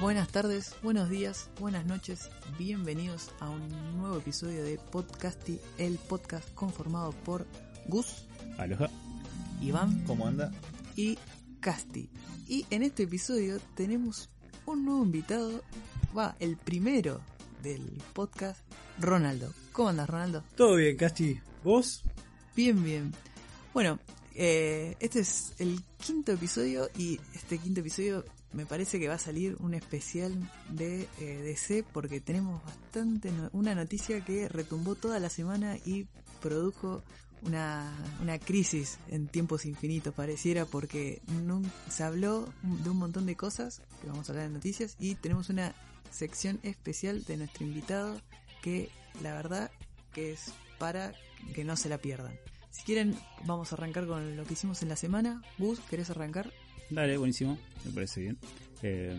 Buenas tardes, buenos días, buenas noches, bienvenidos a un nuevo episodio de Podcasty, el podcast conformado por Gus, Aloha, Iván ¿cómo anda? y Casti. Y en este episodio tenemos un nuevo invitado, va, el primero del podcast, Ronaldo. ¿Cómo andas, Ronaldo? Todo bien, Casti. ¿Vos? Bien, bien. Bueno, eh, este es el quinto episodio y este quinto episodio me parece que va a salir un especial de eh, DC porque tenemos bastante no- una noticia que retumbó toda la semana y produjo una, una crisis en tiempos infinitos pareciera porque nun- se habló de un montón de cosas que vamos a hablar en noticias y tenemos una sección especial de nuestro invitado que la verdad que es para que no se la pierdan. Si quieren, vamos a arrancar con lo que hicimos en la semana. Gus, ¿querés arrancar? Dale, buenísimo, me parece bien. Eh,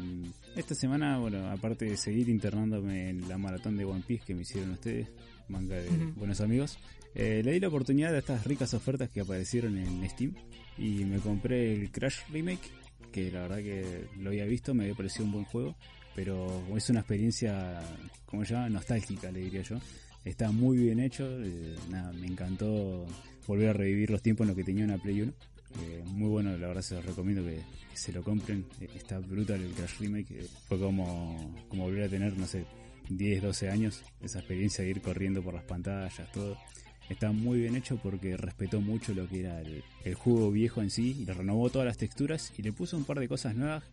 esta semana, bueno, aparte de seguir internándome en la maratón de One Piece que me hicieron ustedes, manga de buenos amigos, eh, le di la oportunidad a estas ricas ofertas que aparecieron en Steam y me compré el Crash Remake, que la verdad que lo había visto, me había parecido un buen juego, pero es una experiencia, como se llama, nostálgica, le diría yo. Está muy bien hecho, eh, nada, me encantó volver a revivir los tiempos en los que tenía una Play 1. Eh, muy bueno, la verdad se los recomiendo que, se lo compren. Eh, está brutal el Crash Remake. eh, fue como, como volver a tener, no sé, 10, 12 años. Esa experiencia de ir corriendo por las pantallas, todo. Está muy bien hecho porque respetó mucho lo que era el, juego viejo en sí y le renovó todas las texturas y le puso un par de cosas nuevas,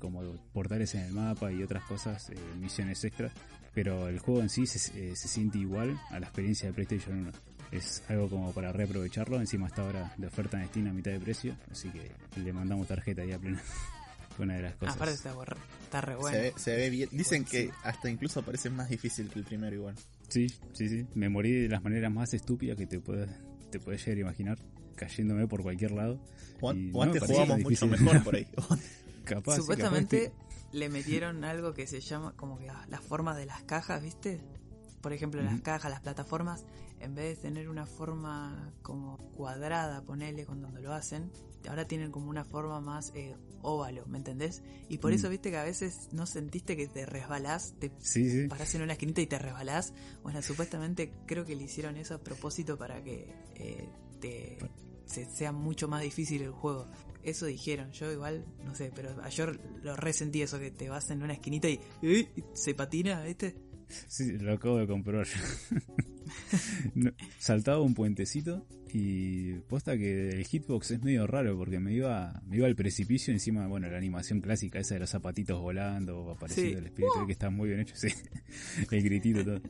como portales en el mapa y otras cosas, misiones extras. Pero el juego en sí se, se siente igual a la experiencia de PlayStation 1 es algo como para reaprovecharlo. Encima está ahora de oferta en Steam a mitad de precio, así que le mandamos tarjeta ahí a plena. Fue una de las cosas. Aparte está, re bueno. Se, ve, se ve bien. Dicen que hasta incluso parece más difícil que el primero igual. Sí, sí, sí. Me morí de las maneras más estúpidas que te puedes, te puedes llegar a imaginar, cayéndome por cualquier lado. O, Y o no, antes jugábamos mucho mejor por ahí. Capaz, sí, Supuestamente capaz le metieron algo que se llama como que ah, las formas de las cajas, ¿viste? Por ejemplo, las Ujú. cajas, las plataformas, en vez de tener una forma como cuadrada, ponele cuando lo hacen, ahora tienen como una forma más eh, óvalo, ¿me entendés? Y por Mm. eso, viste que a veces no sentiste que te resbalás, te Sí, sí. parás en una esquinita y te resbalás. Bueno, supuestamente creo que le hicieron eso a propósito para que eh, te se- sea mucho más difícil el juego. Eso dijeron, yo igual, no sé, pero ayer lo resentí eso, que te vas en una esquinita y, y se patina, ¿viste? Sí, lo acabo de comprobar yo. No, saltaba un puentecito y posta que el hitbox es medio raro porque me iba, me iba al precipicio encima, bueno, la animación clásica esa de los zapatitos volando, apareciendo Sí. el espíritu que está muy bien hecho, sí. El gritito todo.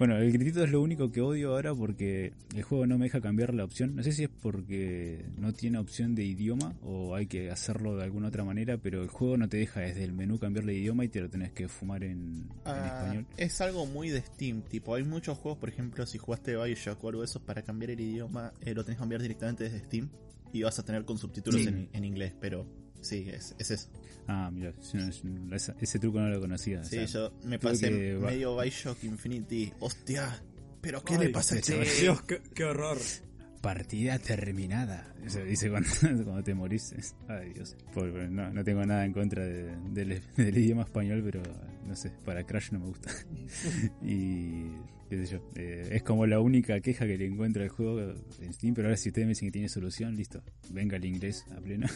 Bueno, el gritito es lo único que odio ahora porque el juego no me deja cambiar la opción. No sé si es porque no tiene opción de idioma o hay que hacerlo de alguna otra manera, pero el juego no te deja desde el menú cambiarle de idioma y te lo tenés que fumar en, en Ah, español. es algo muy de Steam. Tipo, hay muchos juegos, por ejemplo, si jugaste Bioshock o algo de eso, para cambiar el idioma eh, lo tenés que cambiar directamente desde Steam y vas a tener con subtítulos Sí. en, en inglés. Pero sí, es, es eso. Ah, mira, sí, no, es- esa- ese truco no lo conocía. o Sí, sea, yo me pasé que medio Bioshock Infinity. Hostia, ¿pero qué Ay, le pasa a este? Dios, qué, qué horror. Partida terminada. Eso dice cuando, cuando te morís. Ay, Dios. Pobre, no, no tengo nada en contra de- del, del idioma español, pero no sé, para Crash no me gusta. y qué sé yo. eh, es como la única queja que le encuentro al juego en Steam, pero ahora si ustedes me dicen que tiene solución, listo. Venga el inglés a pleno.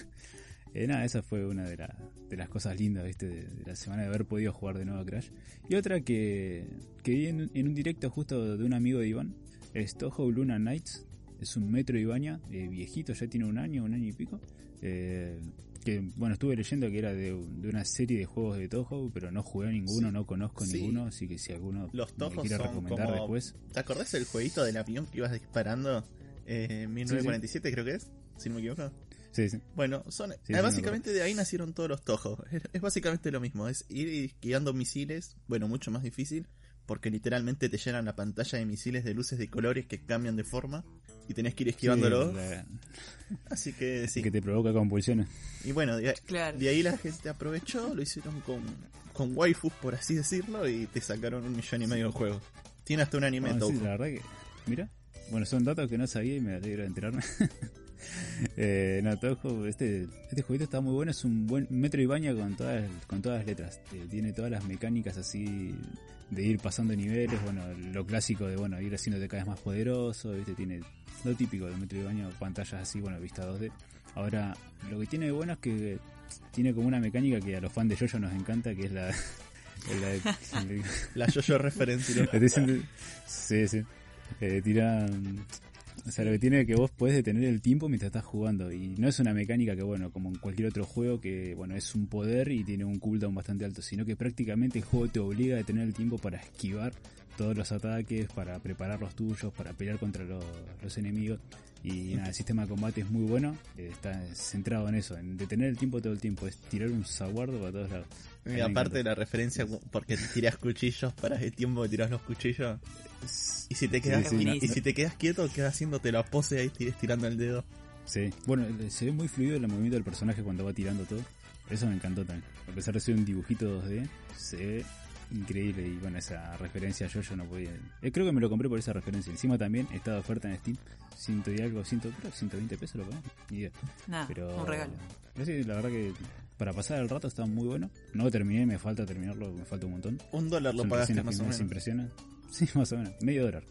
Eh, nada, esa fue una de, la- de las cosas lindas, ¿viste? De, de la semana de haber podido jugar de nuevo a Crash. Y otra que, que vi en, en un directo justo de un amigo de Iván, es Toho Luna Nights. Es un metro Ibaña, eh, viejito, ya tiene un año, un año y pico. Eh, que bueno, estuve leyendo que era de, de una serie de juegos de Toho, pero no jugué a ninguno, Sí. no conozco Sí. ninguno, así que si alguno Los me quiere recomendar como... después. ¿Te acordás del jueguito del avión que ibas disparando? Eh, en 1947 creo que es, si no me equivoco. Sí, sí. Bueno, son sí, eh, me básicamente de ahí nacieron todos los tojos. Es, es básicamente lo mismo, es ir esquivando misiles, bueno, mucho más difícil, porque literalmente te llenan la pantalla de misiles de luces de colores que cambian de forma y tenés que ir esquivándolo. Sí, la- Así que sí. que te provoca convulsiones. Y bueno, de, Claro. de ahí la gente aprovechó, lo hicieron con, con waifus, por así decirlo, y te sacaron un millón y medio de juegos. Tiene hasta un anime Toho. sí, la verdad que. Mira. Bueno, son datos que no sabía y me alegro de enterarme. eh, no, Toho, este, este jueguito está muy bueno. Es un buen Metro y Baña con todas, con todas las letras. Eh, tiene todas las mecánicas así de ir pasando niveles. Bueno, lo clásico de bueno ir haciéndote cada vez más poderoso. ¿viste? Tiene lo típico de Metro y Baña, pantallas así, bueno, vista 2D. Ahora, lo que tiene de bueno es que tiene como una mecánica que a los fans de Yoyo nos encanta, que es la. la La referencia. Sí, sí. Eh, tiran. O sea, lo que tiene es que vos podés detener el tiempo mientras estás jugando. Y no es una mecánica que, bueno, como en cualquier otro juego, que, bueno, es un poder y tiene un cooldown bastante alto. Sino que prácticamente el juego te obliga a detener el tiempo para esquivar todos los ataques, para preparar los tuyos, para pelear contra los, los enemigos. Y nada, el sistema de combate es muy bueno. está centrado en eso, en detener el tiempo todo el tiempo. Es tirar un zaguardo para todos lados. Y aparte de la referencia, porque tirás cuchillos para el tiempo que tirás los cuchillos. Y si te quedas, sí, y si te quedas quieto, quedas haciéndote la pose ahí tir- tirando el dedo. Sí, bueno, se ve muy fluido el movimiento del personaje cuando va tirando todo. Eso me encantó también. A pesar de ser un dibujito 2D, se ve increíble. Y bueno, esa referencia yo, yo no podía. eh, creo que me lo compré por esa referencia. Encima también está de oferta en Steam. Ciento y algo, ciento, creo, 120 pesos lo pagué. Ni idea. Nada, Pero. un regalo. sí, la verdad que para pasar el rato está muy bueno. No lo terminé, me falta terminarlo, me falta un montón. Un dólar lo Son pagaste más o menos. impresiones. Sí, más o menos, medio dólar.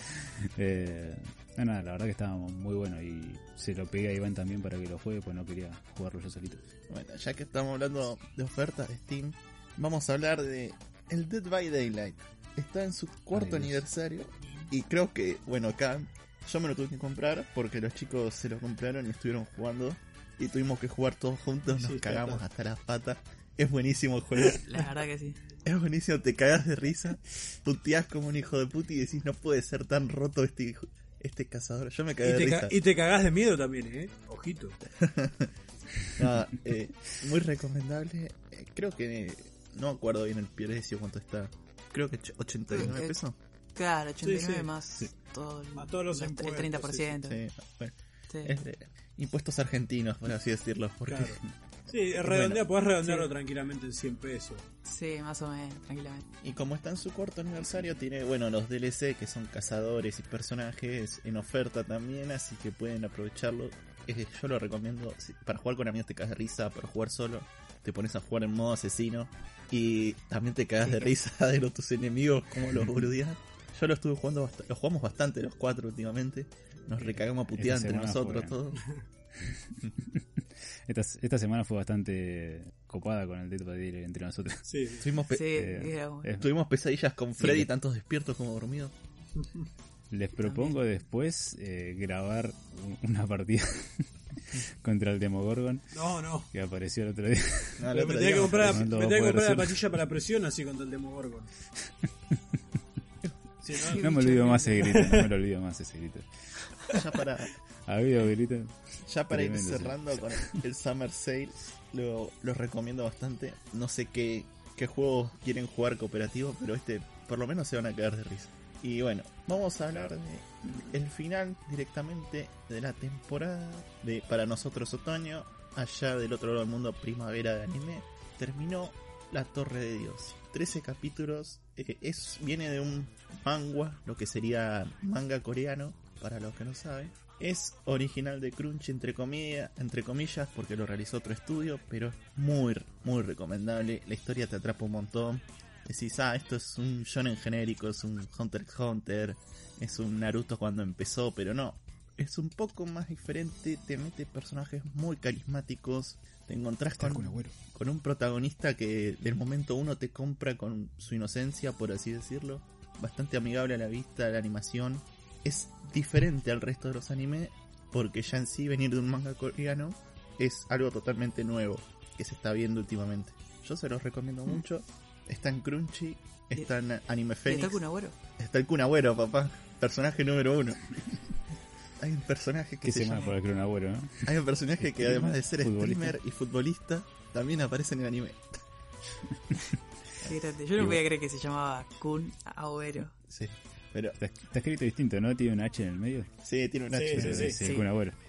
eh, no, nada, la verdad que estaba muy bueno y se lo pegué a Iván también para que lo juegue, pues no quería jugarlo yo solito. Bueno, ya que estamos hablando de ofertas de Steam, vamos a hablar de el Dead by Daylight. Está en su cuarto Ay, aniversario y creo que, bueno, acá yo me lo tuve que comprar porque los chicos se lo compraron y estuvieron jugando y tuvimos que jugar todos juntos, nos Sí, cagamos hasta las patas. Es buenísimo el juego, La verdad que sí. es buenísimo, te cagas de risa, puteás como un hijo de puta y decís no puede ser tan roto este hijo- este cazador. Yo me cagué de risa. y te cagás de miedo también, ¿eh? Ojito. Nada, eh, muy recomendable. Eh, creo que no me acuerdo bien el precio cuánto está. Creo que ch- 89 Eh, pesos. Claro, 89 Sí, sí. más Sí. todo el, Más todos los el impuestos, 30%. Sí, bueno, Sí. es de impuestos argentinos, por así decirlo. Porque Claro. Sí, redondea, podés redondearlo Sí. tranquilamente en 100 pesos. Sí, más o menos, tranquilamente. Y como está en su cuarto aniversario, tiene, bueno, los DLC que son cazadores y personajes en oferta también, así que pueden aprovecharlo. Eh, yo lo recomiendo para jugar con amigos te cagas de risa, para jugar solo te pones a jugar en modo asesino y también te cagas Sí. de risa de los tus enemigos, como los boludean. Yo lo estuve jugando, lo jugamos bastante los cuatro últimamente. Nos recagamos a putear entre nosotros todos. Esta, esta semana fue bastante copada con el Dead by Daylight entre nosotros. Sí. Tuvimos, pe- Sí, eh, tuvimos pesadillas con Freddy, Sí. tantos despiertos como dormidos. Les propongo después eh, grabar un- una partida contra el Demogorgon No, no. que apareció el otro día. No, el Pero otro me tenía que comprar, No me tenía que la pastilla para presión así contra el Demogorgon. Si no, No me olvido más ese grito, no me lo olvido más ese grito. ya para, ¿Ha habido grito? Ya para ir sí. cerrando con el Summer Sale, lo, los recomiendo bastante. No sé qué, qué juegos quieren jugar cooperativo, pero este por lo menos se van a quedar de risa. Y bueno, vamos a hablar de el final directamente de la temporada de para nosotros otoño, allá del otro lado del mundo primavera de anime. Terminó La Torre de Dios. 13 capítulos. eh, es viene de un manga, lo que sería manga coreano, para los que no saben. Es original de Crunchy entre comillas, entre comillas porque lo realizó otro estudio, pero es muy, muy recomendable. La historia te atrapa un montón. Decís, ah, esto es un shonen genérico, es un Hunter x Hunter, es un Naruto cuando empezó, pero no. Es un poco más diferente, te mete personajes muy carismáticos, te encontrás con, con un protagonista que del momento uno te compra con su inocencia, por así decirlo. Bastante amigable a la vista, la animación. Es diferente al resto de los animes, porque ya en sí venir de un manga coreano es algo totalmente nuevo que se está viendo últimamente. Yo se los recomiendo Mm. mucho. Está en Crunchy, está en Anime ¿Y Phoenix. está Kun Agüero? Está el Kun Agüero, papá. Personaje número uno. Hay un personaje que ¿Qué se se llama por el no? Hay un personaje que además de ser Futbolista. streamer y futbolista, también aparece en el anime. Qué grande. Yo no podía creer que se llamaba Kun Agüero. Sí. Pero Está, está escrito distinto, ¿no? Tiene un H en el medio. sí, tiene un Sí, H. sí, Sí, sí.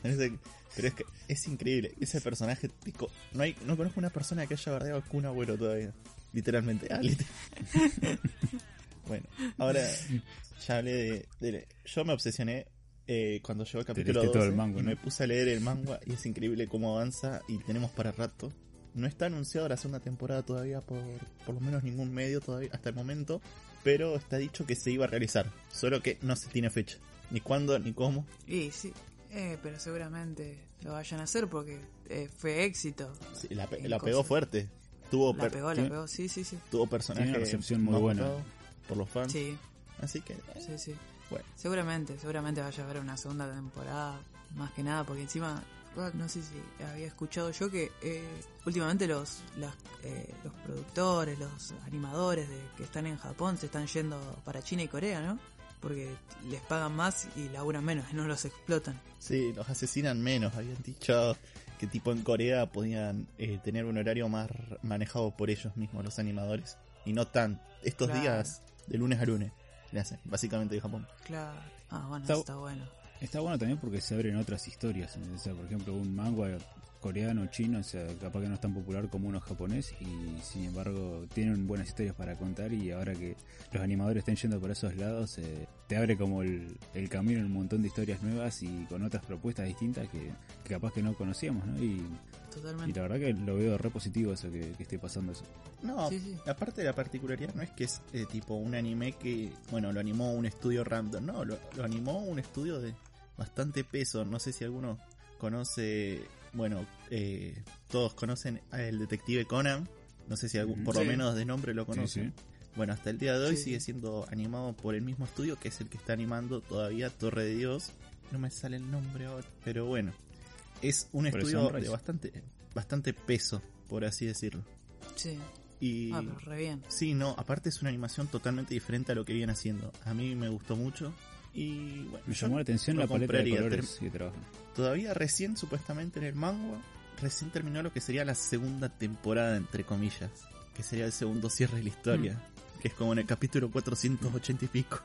Ese- Pero es que es increíble. Ese personaje, tico, no hay, no conozco una persona que haya bardeado a Kun Agüero todavía. Literalmente. Ah, liter- bueno, ahora ya hablé de, de- Yo me obsesioné eh, cuando llegó el capítulo leíste 12 todo el ¿no? me puse a leer el manga y es increíble cómo avanza y tenemos para rato. No está anunciado la segunda temporada todavía por por lo menos ningún medio todavía hasta el momento, pero está dicho que se iba a realizar, solo que no se tiene fecha, ni cuándo ni cómo. Y sí, eh, pero seguramente lo vayan a hacer porque eh, fue éxito. Sí, la, pe- Hay la pegó fuerte. Tuvo, La pegó, la pegó, sí, sí, sí. tuvo personajes Tiene una recepción muy buena. por los fans. Sí, Así que, eh, sí, sí. bueno. Seguramente, seguramente vaya a haber una segunda temporada, más que nada, porque encima, no sé si había escuchado yo que eh, últimamente los las, eh, los productores, los animadores de, que están en Japón se están yendo para China y Corea, ¿no? Porque les pagan más y laburan menos, y no los explotan. Sí, los asesinan menos. Habían dicho que tipo en Corea podían eh, tener un horario más manejado por ellos mismos, los animadores. Y no tan. Estos Claro. días, de lunes a lunes, básicamente de Japón. Claro. Ah, bueno, está bueno. Está bueno también porque se abren otras historias. O sea, por ejemplo, un manga coreano, chino, o sea, capaz que no es tan popular como uno japonés y sin embargo tienen buenas historias para contar y ahora que los animadores estén yendo por esos lados, eh, te abre como el, el camino en un montón de historias nuevas y con otras propuestas distintas que, que capaz que no conocíamos, ¿no? Y, la verdad que lo veo re positivo eso que, que esté pasando eso. No, Sí, sí. aparte de la particularidad, no es que es eh, tipo un anime que, bueno, lo animó un estudio random, no, lo, lo animó un estudio de bastante peso. No sé si alguno conoce, bueno, eh, todos conocen al detective Conan, no sé si algún, por lo menos de nombre lo conocen. Sí, Bueno, hasta el día de hoy Sí. sigue siendo animado por el mismo estudio que es el que está animando todavía Torre de Dios. No me sale el nombre ahora, pero bueno, es un Por estudio de bastante, bastante peso, por así decirlo. Sí. Y Ah, pero re bien. Sí, no, aparte es una animación totalmente diferente a lo que viene haciendo. A mí me gustó mucho y bueno, Me llamó la atención la paleta de colores que trabajan. Todavía recién, supuestamente en el manga, recién terminó lo que sería la segunda temporada, entre comillas, que sería el segundo cierre de la historia, Mm. que es como en el capítulo 480 y pico.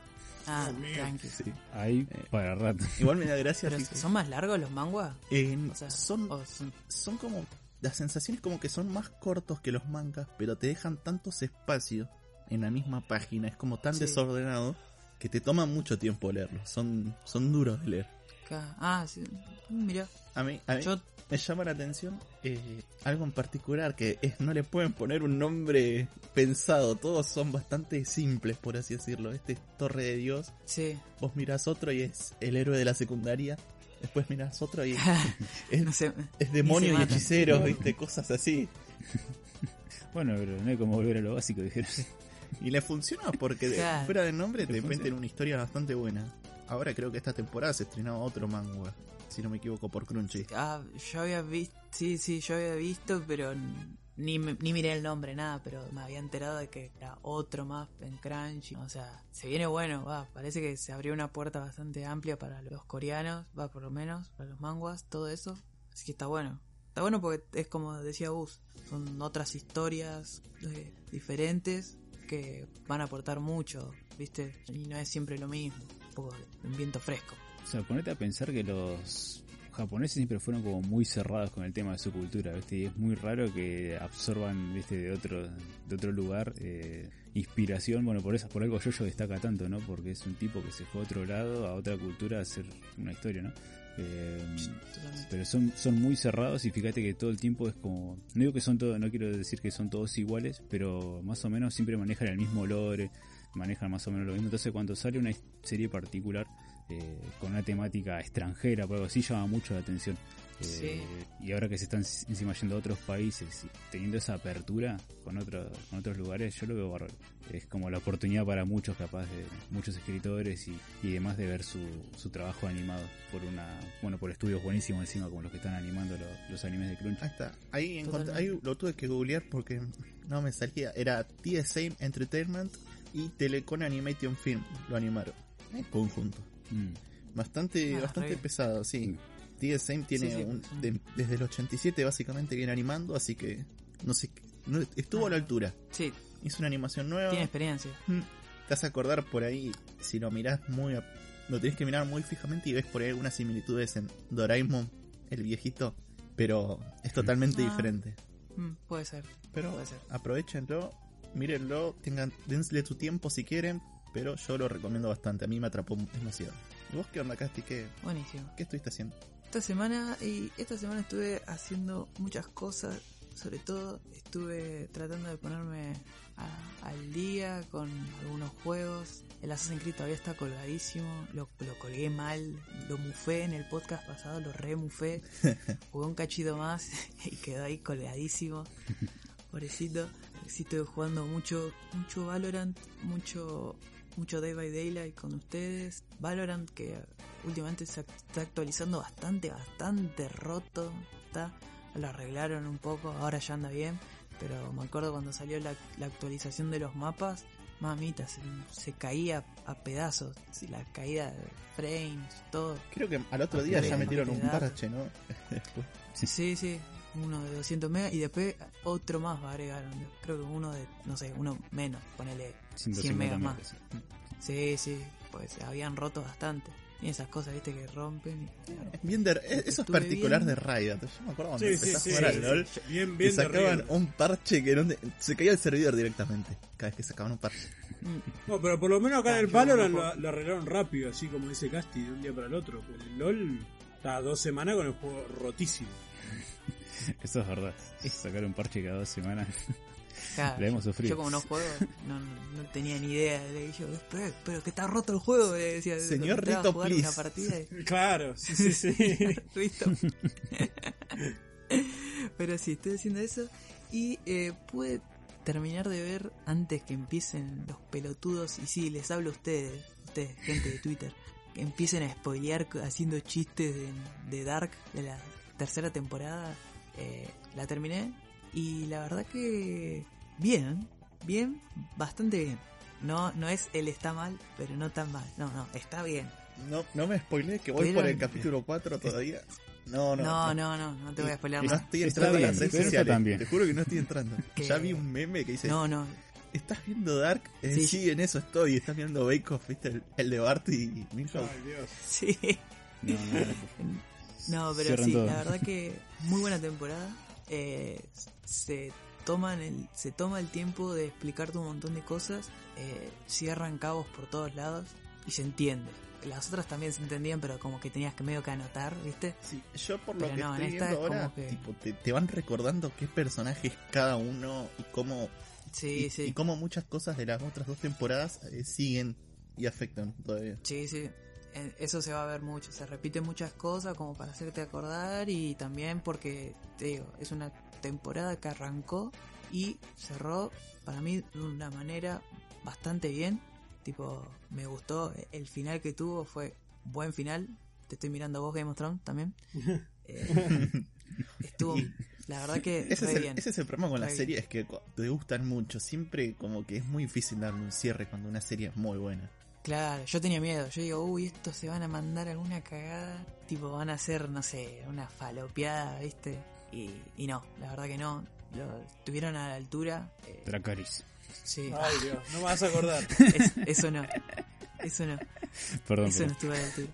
Ah, mío. tranqui. Sí. Ahí Eh, para rato. Igual me da gracia. Pero ¿Son más largos los manguas? en- O sea, son, o son- son como. Las sensaciones como que son más cortos que los mangas, pero te dejan tantos espacios en la misma página. Es como tan Sí. desordenado que te toma mucho tiempo leerlos. Son, son duros de leer. Ah, sí. Mira, A mí, a mí yo me llama la atención eh, algo en particular que es no le pueden poner un nombre pensado. Todos son bastante simples, por así decirlo. Este es Torre de Dios. sí. Vos mirás otro y es el héroe de la secundaria. Después mirás otro y es, no sé. es demonio Ni y hechiceros, viste, cosas así. Bueno, pero no hay como volver a lo básico, dijeron. Y le funciona porque de- Claro. fuera del nombre te meten una historia bastante buena. Ahora creo que esta temporada se estrenaba otro manga, si no me equivoco, por Crunchy. Ah, yo había visto, sí, sí, yo había visto, pero ni, me- ni miré el nombre, nada, pero me había enterado de que era otro más en Crunchy. O sea, se viene bueno, va, parece que se abrió una puerta bastante amplia para los coreanos, va, por lo menos, para los manguas, todo eso. Así que está bueno. Está bueno porque es como decía Gus, son otras historias eh, diferentes que van a aportar mucho, ¿viste? Y no es siempre lo mismo, un poco un viento fresco. O sea, ponete a pensar que los japoneses siempre fueron como muy cerrados con el tema de su cultura, ¿viste? Y es muy raro que absorban, ¿viste? De otro, de otro lugar eh, inspiración. Bueno, por eso, por algo Yoyo destaca tanto, ¿no? Porque es un tipo que se fue a otro lado, a otra cultura, a hacer una historia, ¿no? Totalmente. pero son, son muy cerrados y fíjate que todo el tiempo es como no digo que son todos no quiero decir que son todos iguales pero más o menos siempre manejan el mismo lore manejan más o menos lo mismo entonces cuando sale una serie particular eh, con una temática extranjera, por algo así, llama mucho la atención. Eh, Y ahora que se están encima yendo a otros países, y teniendo esa apertura con, otros con otros lugares, yo lo veo bárbaro. Es como la oportunidad para muchos, capaz de muchos escritores y, y demás, de ver su, su trabajo animado por una bueno por estudios buenísimos encima, como los que están animando lo- los animes de Crunch. Ahí está. Ahí, encontré- ahí lo tuve que googlear porque no me salía. Era TSA Entertainment y Telecom Animation Film. Lo animaron en conjunto. Mm. Bastante, Ah, bastante pesado, sí. TSA tiene Sí, sí, un- de- desde el 87 básicamente viene animando, así que no sé, no- estuvo a la Ah. altura. Sí, Hizo una animación nueva. tiene experiencia. Mm, Te vas a acordar por ahí, si lo mirás muy... a- Lo tenés que mirar muy fijamente y ves por ahí algunas similitudes en Doraemon, el viejito, pero es totalmente Ah. diferente. Mm, puede ser. Pero Puede ser. aprovechenlo, mírenlo, tengan, denle su tiempo si quieren, pero yo lo recomiendo bastante, a mí me atrapó demasiado. ¿Y vos qué onda, Casti? ¿Qué, Buenísimo. qué estuviste haciendo? Esta semana, y esta semana estuve haciendo muchas cosas, sobre todo estuve tratando de ponerme a- al día con algunos juegos. El Assassin's Creed todavía está colgadísimo, lo, lo colgué mal, lo mufé en el podcast pasado, lo remufé, jugué un cachito más y quedó ahí colgadísimo, pobrecito. Sí estuve jugando mucho, mucho Valorant, mucho mucho Day by Daylight con ustedes. Valorant que últimamente se está actualizando bastante, bastante roto. Está, lo arreglaron un poco, ahora ya anda bien. Pero me acuerdo cuando salió la, la actualización de los mapas, mamita, se, se caía a pedazos. La caída de frames, todo. Creo que al otro día ya metieron un parche, ¿no? Sí, sí, uno de 200 megas y después otro más agregaron. Creo que uno de, no sé, uno menos, ponele 100 150 megas más. Sí, sí, pues se habían roto bastante. Y esas cosas, viste, que rompen. y- Bien de- eso es particular bien. de Riot. Yo me acuerdo cuando Sí, sí, empecé sí. a jugar al LOL. Bien, bien sacaban un parche que no te- se caía el servidor directamente. Cada vez que sacaban un parche. Mm, No, pero por lo menos acá Ah, en el yo Valorant no lo, arreglaron rápido, así como dice Casti, de un día para el otro. Pero el LOL está dos semanas con el juego rotísimo. Eso es verdad. Sacar un parche cada dos semanas. Claro, La hemos yo- sufrido. Yo como no juego, no, no, no tenía ni idea. Le dije, pero, pero que está roto el juego. Le decía, Señor Rito, jugar please. una partida y- Claro, sí, sí, sí. Rito. pero sí, estoy haciendo eso. Y eh, pude terminar de ver antes que empiecen los pelotudos. Y sí, les hablo a ustedes, ustedes, gente de Twitter. Que empiecen a spoilear haciendo chistes de, de Dark de la tercera temporada. Eh, la terminé y la verdad que bien, bien, bastante bien. No, no es el está mal, pero no tan mal. No, no, está bien. No, no me spoilé que voy Pero- por el capítulo 4 todavía. No, no. No, no, no, no, te voy a spoilear No más. estoy entrando bien, las redes sociales. Te juro que no estoy entrando. Ya vi un meme que dice: No, no, ¿Estás viendo Dark? Eh, Sí. sí. en eso estoy. Estás viendo Bake Off, ¿viste? El, el de Bart y Milhouse. Ay, Dios. sí. No, no, no. No, pero Cierran sí, todo. la verdad que muy buena temporada. Eh, se toman el, se toma el tiempo de explicarte un montón de cosas. Eh, cierran cabos por todos lados y se entiende. Las otras también se entendían, pero como que tenías que medio que anotar, ¿viste? Sí, yo por lo Pero que no, estoy viendo ahora, que- tipo, te, te van recordando qué personaje es cada uno y cómo, Sí, y, sí. y cómo muchas cosas de las otras dos temporadas eh, siguen y afectan todavía. Sí, sí. Eso se va a ver mucho. Se repiten muchas cosas como para hacerte acordar y también porque, te digo, es una temporada que arrancó y cerró para mí de una manera bastante bien. Tipo, me gustó. El final que tuvo fue buen final. Te estoy mirando a vos, Game of Thrones, también. Eh, estuvo, la verdad que Ese es, el, bien. ese es el problema con Re las series, que cu- te gustan mucho. Siempre como que es muy difícil darle un cierre cuando una serie es muy buena. Claro, yo tenía miedo. Yo digo, uy, estos se van a mandar alguna cagada. Tipo, van a hacer, no sé, una falopeada, ¿viste? Y, y no, la verdad que no. Lo estuvieron a la altura. eh, Dracaris. sí, Ay, Dios. No me vas a acordar. es- eso no. Eso no. Perdón, Eso no estuvo a la altura.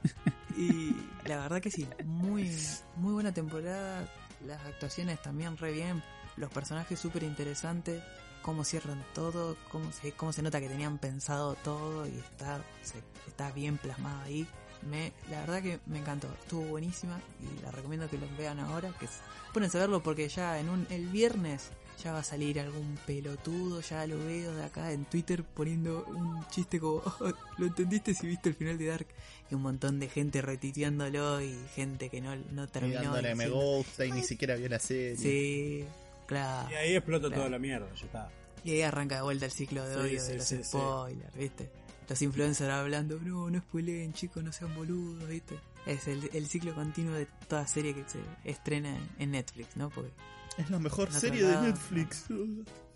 Y la verdad que sí, muy, muy buena temporada. Las actuaciones también re bien. Los personajes súper interesantes. Cómo cierran todo. Cómo se, cómo se nota que tenían pensado todo y está, se- está bien plasmado ahí. Me, la verdad que me encantó. Estuvo buenísima y la recomiendo que los vean ahora. Que pónganse a verlo porque ya en un, el viernes ya va a salir algún pelotudo, ya lo veo de acá en Twitter poniendo un chiste como, "Oh, ¿lo entendiste si viste el final de Dark? Y un montón de gente retiteándolo y gente que no, no Y terminó. dándole me gusta y ni siquiera vio la serie. Sí, claro. Y ahí explota Claro. toda la mierda, ya está. Y ahí arranca de vuelta el ciclo de Sí, odio sí, de los sí, sí. spoilers, ¿viste? Los influencers hablando, no, no spoileen, chicos, no sean boludos, ¿viste? Es el, el ciclo continuo de toda serie que se estrena en, en Netflix, ¿no? Porque. Es la mejor serie de. Netflix.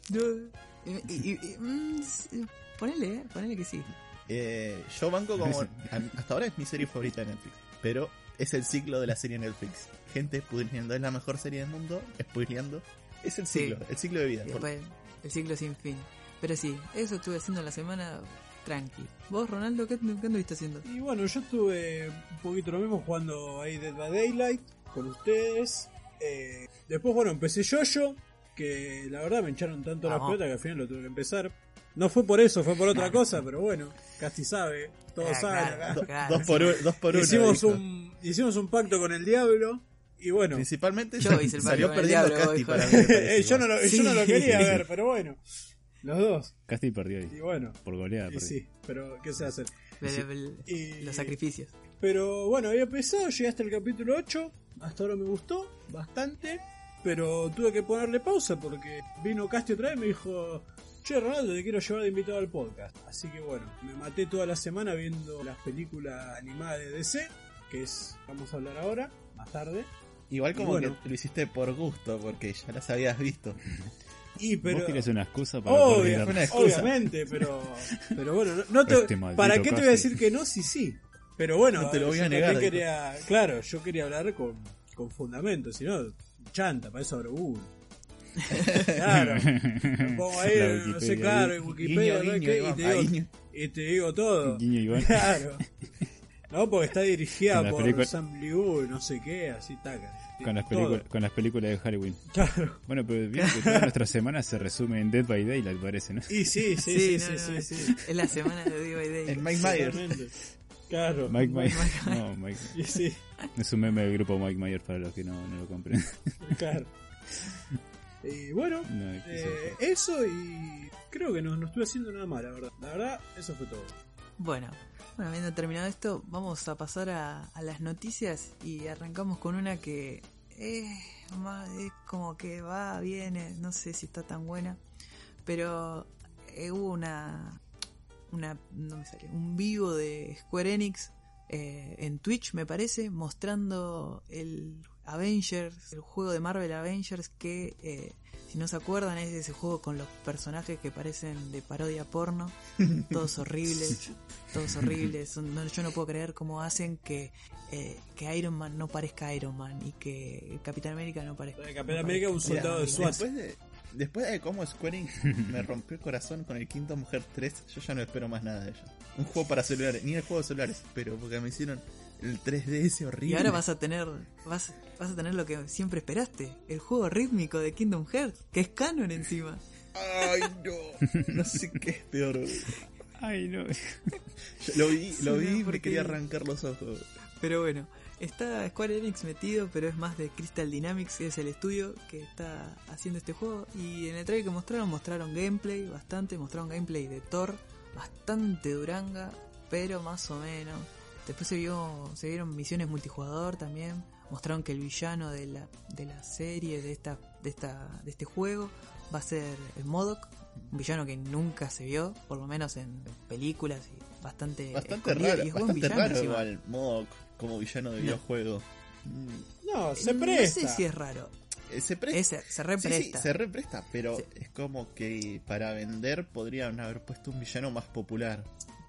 Y, y- y- mm, ponele, ¿eh? Ponele que sí. Eh, yo banco como. Hasta ahora es mi serie favorita de Netflix. Pero es el ciclo de la serie Netflix. Gente spoileando. Es la mejor serie del mundo. Spoileando. Es el Sí. ciclo. El ciclo de vida. Y después el ciclo sin fin. Pero sí, eso estuve haciendo la semana tranqui. ¿Vos, Ronaldo, qué, qué anduviste haciendo? Y bueno, yo estuve un poquito lo mismo jugando ahí Dead by Daylight con ustedes. Eh, después, bueno, empecé yo-yo, que la verdad me echaron tanto las Vamos. pelotas que al final lo tuve que empezar. No fue por eso, fue por otra cosa, pero bueno, Casti sabe, todos Ah, saben claro. acá. Do- Claro, dos, por dos por uno. Hicimos dijo. un, hicimos un pacto con el diablo y bueno, Principalmente Yo hice el salió perdiendo diablo, Casti para mí. parece, Eh, yo, no lo, yo no lo Sí. quería ver, pero bueno, los dos. Casti perdió ahí. Y bueno, Por goleada. y sí, pero ¿qué se hace? Y- Los sacrificios. Pero bueno, había empezado, llegué hasta el capítulo 8, hasta ahora me gustó bastante, pero tuve que ponerle pausa porque vino Casti otra vez y me dijo, che Ronaldo, te quiero llevar de invitado al podcast. Así que bueno, me maté toda la semana viendo las películas animadas de DC, que es, vamos a hablar ahora, más tarde. Igual como bueno. que lo hiciste por gusto, porque ya las habías visto. Y pero... Vos una excusa para Obvio, una excusa. Obviamente, pero, pero bueno, no, no te- Este ¿para qué te voy a decir que no? Sí, sí. Pero bueno, No te lo voy a negar. Quería, claro, yo quería hablar con, con fundamento, si no, chanta, para eso abro Google. Claro, me pongo ahí, no sé, claro, en Wikipedia, Guiño, ¿no? guiño, y, te digo, y te digo todo. Guiño Iván. Claro. No, porque está dirigida por Sam Liu, no sé qué, así taca. Con las, películas, con las películas de Halloween. Claro. Bueno, pero vieron que toda nuestra semana se resume en Dead by Daylight, parece, ¿no? Y sí, sí, sí, sí, no, sí, no, sí. Es la semana de Day by Day. El Mike Myers. Claro. Mike Myers. No, Mike. Y sí, Es un meme del grupo Mike Myers para los que no, no lo comprenden. claro. Y bueno, No, eh, eso y creo que no, no estuve haciendo nada mal, la verdad. La verdad, eso fue todo. Bueno, bueno, habiendo terminado esto, vamos a pasar a, las noticias y arrancamos con una que eh, más- es como que va, viene, no sé si está tan buena, pero eh, hubo una, una, no me sale, un vivo de Square Enix eh, en Twitch, me parece, mostrando el Avengers, el juego de Marvel Avengers que... si no se acuerdan, es ese juego con los personajes que parecen de parodia porno, todos horribles, todos horribles. No, yo no puedo creer cómo hacen que, eh, que Iron Man no parezca Iron Man y que Capitán América no parezca. Capitán no América es un soldado de SWAT. Después de, después de cómo Square Enix me rompió el corazón con el Quinto Mujer 3, yo ya no espero más nada de ellos. Un juego para celulares, ni el juego de celulares, pero porque me hicieron el 3D ese horrible. Y ahora vas a tener vas, vas a tener lo que siempre esperaste, el juego rítmico de Kingdom Hearts, que es canon encima. Ay, no. No sé qué es peor. Ay, no. Yo lo vi, lo Sí, vi y me porque- quería arrancar los ojos. Pero bueno, está Square Enix metido, pero es más de Crystal Dynamics, que es el estudio que está haciendo este juego. Y en el trailer que mostraron, mostraron gameplay bastante, mostraron gameplay de Thor, bastante duranga, pero más o menos. Después se vio, se vieron misiones multijugador también. Mostraron que el villano de la, de la serie, de esta, de esta, de este juego, va a ser el Modok, un villano que nunca se vio, por lo menos en películas y bastante, Bastante raro, y es buen bastante villano raro encima. igual, Modok como villano de No. videojuego. No, se No presta. sé si es raro. eh, Se presta. Es- se Sí, sí, represta. se represta, pero Sí. es como que para vender podrían haber puesto un villano más popular.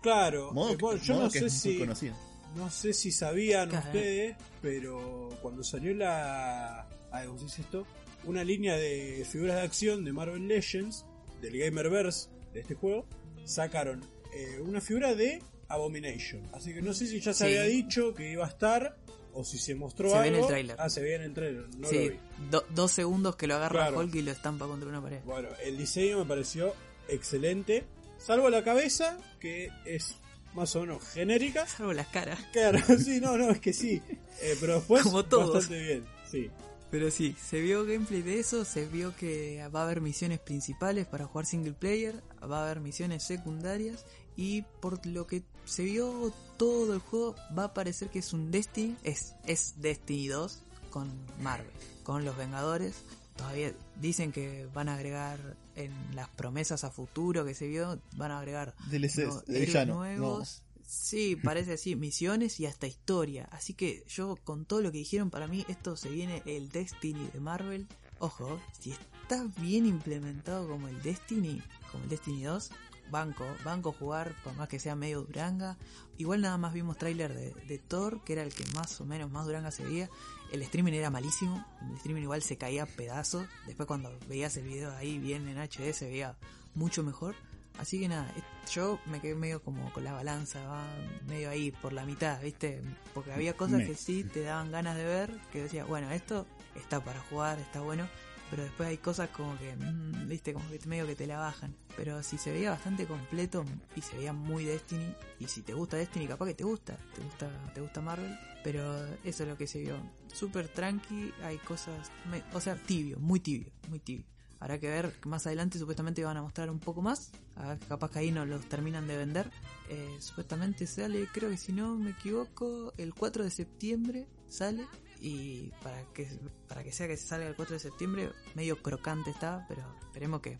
Claro, eh, bueno, yo no sé si conocido. no sé si sabían ustedes, pero cuando salió la ay, ¿cómo se dice esto? Una línea de figuras de acción de Marvel Legends del Gamerverse de este juego, sacaron eh, una figura de Abomination. Así que no sé si ya se Sí. había dicho que iba a estar o si se mostró Se ve algo. en el tráiler. Ah, se ve en el trailer, no lo sí, vi. do- dos segundos que lo agarra Claro. Hulk y lo estampa contra una pared. Bueno, el diseño me pareció excelente, salvo la cabeza que es más o menos genérica. Salvo las caras. Claro, sí, no, no, es que sí. Eh, pero después Como todos. bastante bien, sí. Pero sí, se vio gameplay de eso, se vio que va a haber misiones principales para jugar single player, va a haber misiones secundarias y por lo que se vio todo el juego va a parecer que es un Destiny, es, es Destiny 2 con Marvel, con los Vengadores. Todavía dicen que van a agregar en las promesas a futuro que se vio, van a agregar DLCs no- nuevos. Sí, parece así, misiones y hasta historia. Así que yo con todo lo que dijeron, para mí esto se viene el Destiny de Marvel. Ojo, si está bien implementado como el Destiny, como el Destiny 2, banco, banco jugar, por más que sea medio duranga. Igual nada más vimos tráiler de, de Thor, que era el que más o menos más duranga se veía. El streaming era malísimo, el streaming igual se caía a pedazos. Después cuando veías el video ahí bien en HD se veía mucho mejor. Así que nada, yo me quedé medio como con la balanza, va medio ahí por la mitad, ¿viste? Porque había cosas que sí te daban ganas de ver, que decía, bueno, esto está para jugar, está bueno, pero después hay cosas como que, mm, ¿viste? Como que medio que te la bajan. Pero si se veía bastante completo y se veía muy Destiny, y si te gusta Destiny, capaz que te gusta, te gusta, te gusta Marvel, pero eso es lo que se vio. Súper tranqui, hay cosas, o sea, tibio, muy tibio, muy tibio. Habrá que ver, más adelante supuestamente van a mostrar un poco más. Ah, Capaz que ahí no los terminan de vender. Eh, supuestamente sale, creo que si no me equivoco, el 4 de septiembre sale. Y para que, para que sea que se salga el 4 de septiembre, medio crocante está, pero esperemos que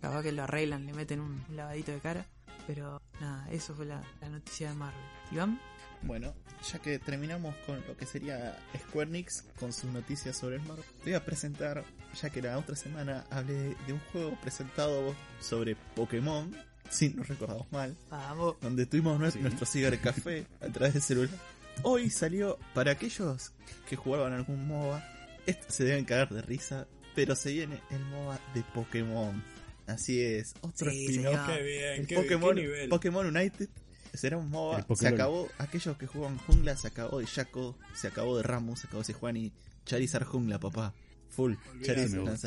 capaz que lo arreglan, le meten un lavadito de cara. Pero nada, eso fue la, la noticia de Marvel. Iván, Bueno, ya que terminamos con lo que sería Square Enix con sus noticias sobre el mar, te voy a presentar, ya que la otra semana hablé de un juego presentado sobre Pokémon, si no recordamos mal, vamos. donde tuvimos nue- Sí. nuestro cibercafé a través del celular. Hoy salió para aquellos que jugaban algún MOBA, esto se deben cagar de risa, pero se viene el MOBA de Pokémon. Así es, otro Sí, spin-off señor. Qué bien, el qué, Pokémon, qué nivel. Pokémon United será un MOBA. Se acabó, aquellos que juegan jungla, se acabó de Shaco, se acabó de Ramus, se acabó de Juan y Charizard jungla, papá. Full. Olvídate.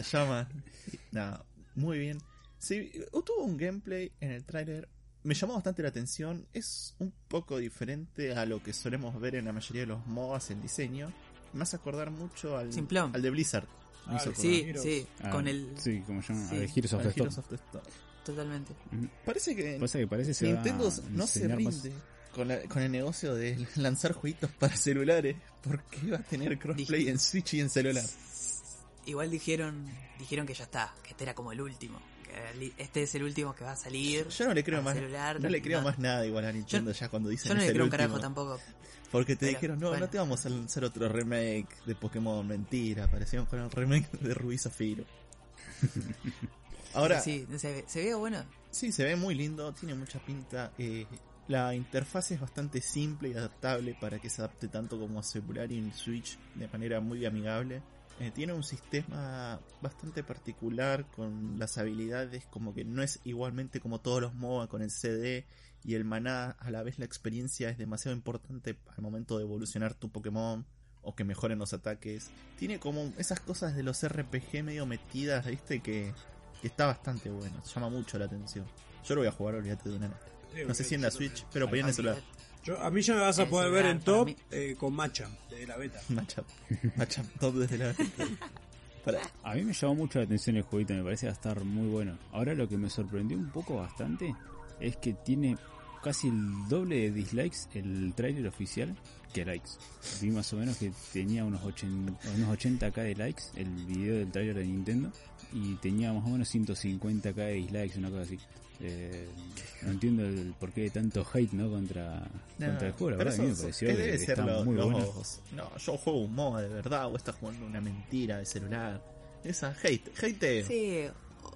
Charizard. Y Nada, muy bien. Sí, tuvo un gameplay en el tráiler. Me llamó bastante la atención. Es un poco diferente a lo que solemos ver en la mayoría de los MOBAs en diseño. Me hace acordar mucho al, Simplón. al de Blizzard. Ah. Sí, sí, Ah, con el... Sí, como llama, Sí. Heroes of the Storm. Totalmente. Ujú. Parece que Pasa que parece se Nintendo no se más- rinde con, la- con el negocio de lanzar jueguitos para celulares porque va a tener crossplay Dije- en Switch y en celular. Igual dijeron dijeron que ya está, que este era como el último. Que este es el último que va a salir. Yo no le creo más, celular, no le creo no. más nada igual a Nintendo ya cuando dicen Yo no le creo un carajo tampoco. Porque te Pero, dijeron, no, bueno. no te vamos a lanzar otro remake de Pokémon, mentira, parecían con el remake de Rubí Zafiro. Ahora, Sí, se, ve- se ve bueno. Sí, se ve muy lindo, tiene mucha pinta. eh, la interfaz es bastante simple y adaptable para que se adapte tanto como a celular y en Switch de manera muy amigable. Eh, tiene un sistema bastante particular con las habilidades, como que no es igualmente como todos los MOBA con el CD y el maná. A la vez la experiencia es demasiado importante al momento de evolucionar tu Pokémon o que mejoren los ataques. Tiene como esas cosas de los RPG medio metidas, viste, que, que está bastante bueno, llama mucho la atención. Yo lo voy a jugar, olvídate de una. Sí, No sé si en la Switch, pero por ahí en el celular. Yo, a mí ya me vas a poder ver en top eh, con Macha, de la beta. Matchup. Matchup top desde la. Para. A mí me llamó mucho la atención el jueguito, me parece va a estar muy bueno. Ahora lo que me sorprendió un poco bastante es que tiene casi el doble de dislikes el tráiler oficial que likes. Vi más o menos que tenía unos 80, unos 80k de likes el video del tráiler de Nintendo y tenía más o menos 150k de dislikes, una cosa así. Eh, no entiendo el porqué de tanto hate no contra, contra el juego, la verdad a mí me pareció ¿qué que debe ser está lo- muy los- bueno. No, yo juego un MOBA de verdad o estás jugando una mentira de celular. Esa hate, hateo. Sí,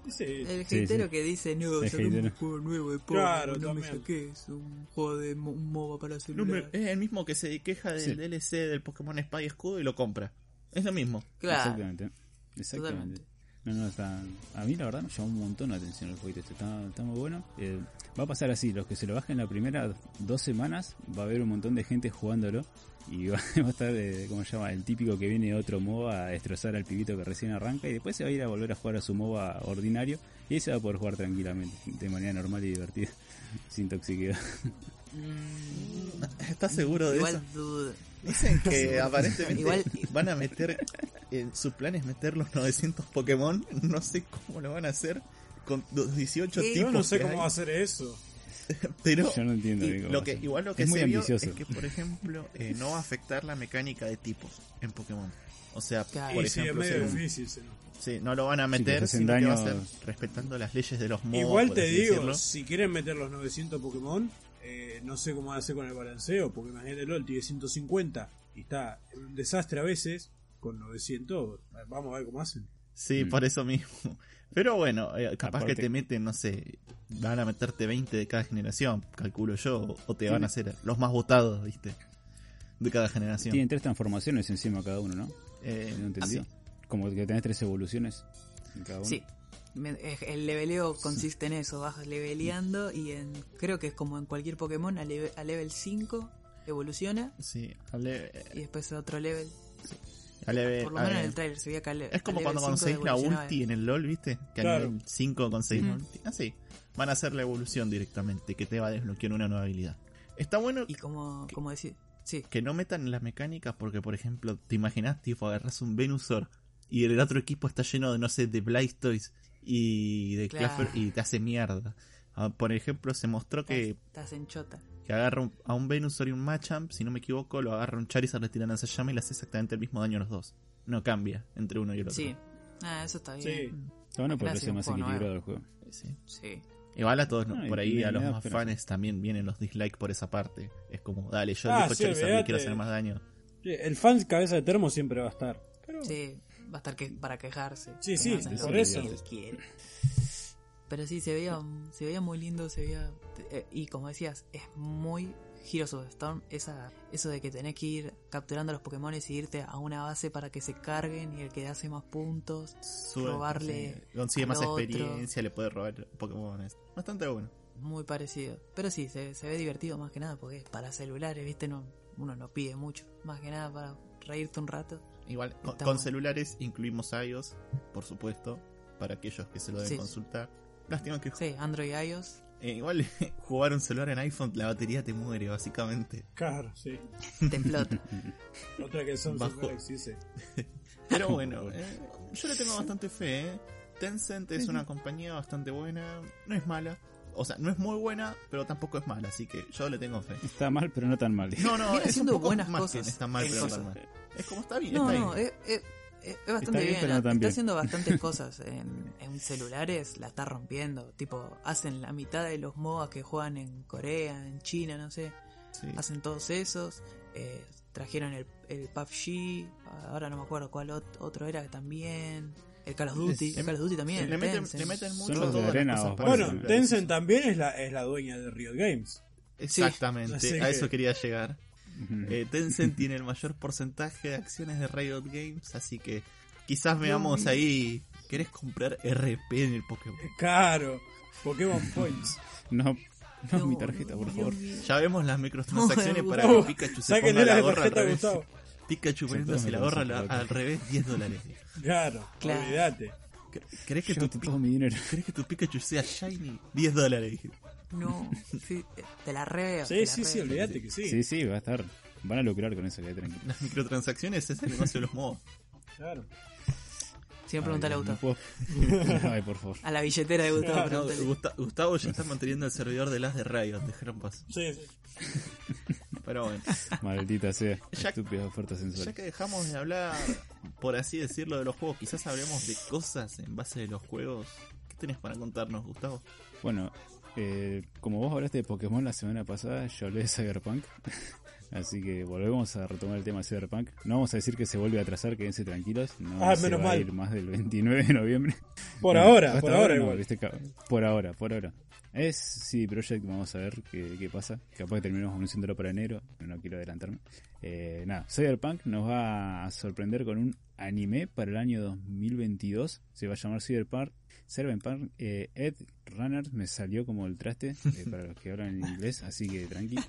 Sí, el Sí, hatero sí. que dice, no, sacame un juego nuevo de Pokémon, Claro, no me saques un juego de mo- un MOBA para No celular. me- es el mismo que se queja del Sí. DLC del Pokémon Spy Escudo y lo compra. Es lo mismo. Claro, Exactamente. Exactamente. Totalmente. No, no, está... A mí la verdad me llamó un montón la atención el jueguito. este, Está, está muy bueno. Eh, va a pasar así, los que se lo bajen la primera dos semanas, va a haber un montón de gente jugándolo. Y va, a estar, eh, ¿cómo se llama? El típico que viene otro MOBA a destrozar al pibito que recién arranca. Y después se va a ir a volver a jugar a su MOBA ordinario. Y ahí se va a poder jugar tranquilamente, de manera normal y divertida. Sin toxicidad. Mm, ¿Estás seguro de igual eso? dudo. Dicen que aparentemente Igual- van a meter eh, su plan es meter los 900 Pokémon. No sé cómo lo van a hacer con los 18 ¿Qué? tipos. Yo no sé cómo hay, va a ser eso. Pero Yo no entiendo lo que, igual lo que Es muy se vio ambicioso. es que, por ejemplo, eh, no va a afectar la mecánica de tipos en Pokémon. O sea, Claro. por y sí, es ejemplo, medio según- difícil. sí, ¿no? sí, no lo van a meter, te hacen sino que va a ser respetando las leyes de los mods. Igual te digo, decirlo. si quieren meter los 900 Pokémon, eh, no sé cómo van a hacer con el balanceo, porque imagínate LOL tiene 150 y está en un desastre a veces, con 900, vamos a ver cómo hacen. Sí, Mm. por eso mismo. Pero bueno, eh, capaz Aparte- que te meten, no sé, van a meterte 20 de cada generación, calculo yo, o te van a hacer los más votados, ¿viste? De cada generación. Tienen tres transformaciones encima cada uno, ¿no? Eh, ¿No entendí? así. Como que tenés tres evoluciones en cada uno. Sí. Me- eh, El leveleo consiste en eso, vas leveleando y en creo que es como en cualquier Pokémon a, leve- a level 5 evoluciona Sí, y después otro level. Por lo menos en el trailer se veía que a Es como a cuando level 5 conseguís la ulti en el LOL, ¿viste? Que a Claro. nivel 5 conseguís la Ujú. ulti. Así, van a hacer la evolución directamente, que te va a desbloquear una nueva habilidad. Está bueno Y como, como decir, sí, que no metan las mecánicas porque, por ejemplo, te imaginas, tipo, agarras un Venusaur y el otro equipo está lleno de, no sé, de Blastoise y de Claro. Y te hace mierda. Ah, Por ejemplo, se mostró que, estás en chota. que agarra un- a un Venusaur y un Machamp, si no me equivoco, lo agarra un Charizard, le tira llama y le hace exactamente el mismo daño a los dos. No cambia entre uno y el otro. Sí. Ah, eso está bien. Está bueno porque sea más equilibrado el juego. Sí. Sí. Igual a todos, por ahí a los más pena. fans también vienen los dislikes por esa parte. Es como, dale, yo Ah, elijo sí, Charizard y quiero hacer más daño. Sí, El fan cabeza de termo siempre va a estar. Pero Sí, va a estar que para quejarse. Sí, Que sí, no por que eso. Pero sí, se veía, se veía muy lindo, se veía... eh, y como decías, es muy Heroes of the Storm. Esa, eso de que tenés que ir capturando a los Pokémon y irte a una base para que se carguen y el que hace más puntos. Sube, Robarle sí, consigue más otro. experiencia, le puede robar Pokémon. Bastante bueno. Muy parecido. Pero sí, se, se ve divertido más que nada porque es para celulares, ¿viste? No, uno no pide mucho. Más que nada para reírte un rato. Igual, con, celulares incluimos iOS, por supuesto, para aquellos que se lo deben Sí. consultar. Lástima que Sí, Android y iOS. eh, igual jugar un celular en iPhone, la batería te muere, básicamente. claro, sí. Te explota. Otra que son Bajo. Sí. Pero bueno, eh, yo le tengo bastante fe. eh. Tencent es una compañía bastante buena, no es mala. O sea, no es muy buena, pero tampoco es mala, así que yo le tengo fe. Está mal, pero no tan mal. No, no, Viene es un haciendo poco buenas más cosas que está mal, pero no tan mal. Es como está bien, No, está no, bien. es, es- es- es bastante bien, no está haciendo bastantes cosas. En, en celulares la está rompiendo. Tipo, hacen la mitad de los MOBA que juegan en Corea, en China, no sé. Sí. Hacen todos esos. Eh, trajeron el, el PUBG. Ahora no me acuerdo cuál ot- otro era también. El Call of Duty. Es- el Call of Duty también. le, meten, le meten mucho Son los de las cosas Bueno. Tencent también es la, es la dueña de Riot Games. Exactamente, a eso quería llegar. Eh, Tencent tiene el mayor porcentaje de acciones de Riot Games, así que quizás veamos ahí. ¿Querés comprar RP en el Pokémon? Claro, Pokémon Points. No, no, No, mi tarjeta, por favor. Ya vemos las microtransacciones No, para que Pikachu se Sáquenle ponga la la gorra al revés. Gustavo. Pikachu poniéndose la gorra al, revés, 10 dólares. Claro, Claro. olvídate. ¿Querés que, tu, Llévate Pi- todo mi dinero. ¿Querés que tu Pikachu sea shiny? 10 dólares. No, sí, eh, te la reveo. Sí, sí, sí, olvídate que sí. Sí, sí, va a estar. Van a lucrar con eso, que tranquilo. Las microtransacciones es el negocio de los modos. Claro. Si me pregunta a Ay, Gustavo. no Ay, por favor. A la billetera de Gustavo. No. Gusta- Gustavo ya está manteniendo el servidor de las de Riot, dejaron paso. Sí, sí. Pero bueno, Maldita sea. Ya- Estúpidas ofertas ya sensuales. que dejamos de hablar, por así decirlo, de los juegos, quizás hablemos de cosas en base de los juegos. ¿Qué tenés para contarnos, Gustavo? Bueno, eh, como vos hablaste de Pokémon la semana pasada, yo hablé de Cyberpunk. Así que volvemos a retomar el tema de Cyberpunk. No vamos a decir que se vuelve a atrasar, quédense tranquilos. No Ah, se menos va a ir más del 29 de noviembre. Por No, ahora, por ahora no, Por ahora, por ahora. Es CD Projekt, vamos a ver qué, qué pasa. Capaz que terminamos anunciándolo para enero, no quiero adelantarme. Eh, nada, Cyberpunk nos va a sorprender con un anime para el año 2022. Se va a llamar Cyberpunk. Cyberpunk eh, Ed Runner me salió como el traste eh, para los que hablan en inglés, así que tranqui.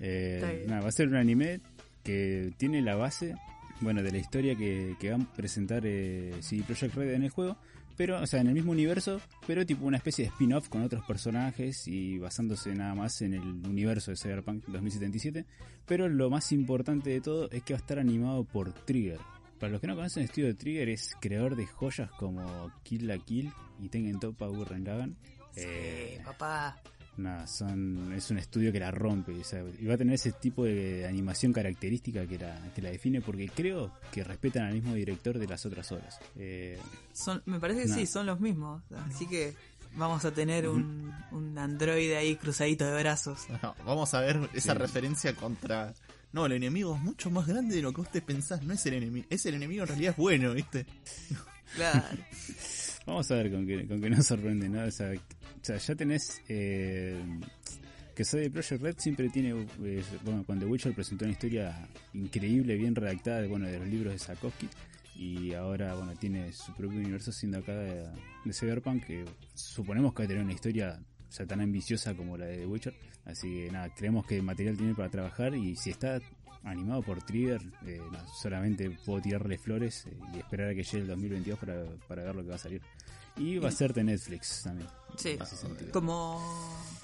Eh, nada, va a ser un anime que tiene la base bueno, de la historia que, que va a presentar eh, CD Projekt Red en el juego, pero, o sea, en el mismo universo, pero tipo una especie de spin-off con otros personajes y basándose nada más en el universo de Cyberpunk 2077. Pero lo más importante de todo es que va a estar animado por Trigger. Para los que no conocen, el estudio de Trigger es creador de joyas como Kill la Kill y Tengen Toppa Gurren Lagann. Eh, Sí, papá. nada, son, es un estudio que la rompe. o sea, y va a tener ese tipo de animación característica que la, que la define porque creo que respetan al mismo director de las otras obras. Eh, Son, me parece que No. sí, son los mismos. Así que vamos a tener un, un androide ahí cruzadito de brazos. No, vamos a ver esa Sí. referencia contra. No, el enemigo es mucho más grande de lo que usted pensás. No es el enemigo. Es el enemigo en realidad es bueno, ¿viste? Claro. Vamos a ver con qué, con qué nos sorprende, ¿no? O sea, o sea, ya tenés eh, que de Project Red siempre tiene, eh, bueno, cuando The Witcher presentó una historia increíble, bien redactada, de, bueno, de los libros de Sakowski, y ahora, bueno, tiene su propio universo siendo acá de, de Cyberpunk, que suponemos que va a tener una historia o sea, tan ambiciosa como la de The Witcher, así que nada, creemos que material tiene para trabajar, y si está animado por Trigger, eh, no, solamente puedo tirarle flores eh, y esperar a que llegue el 2022 para, para ver lo que va a salir. Y va a ser de Netflix también. Sí. sentido. Como,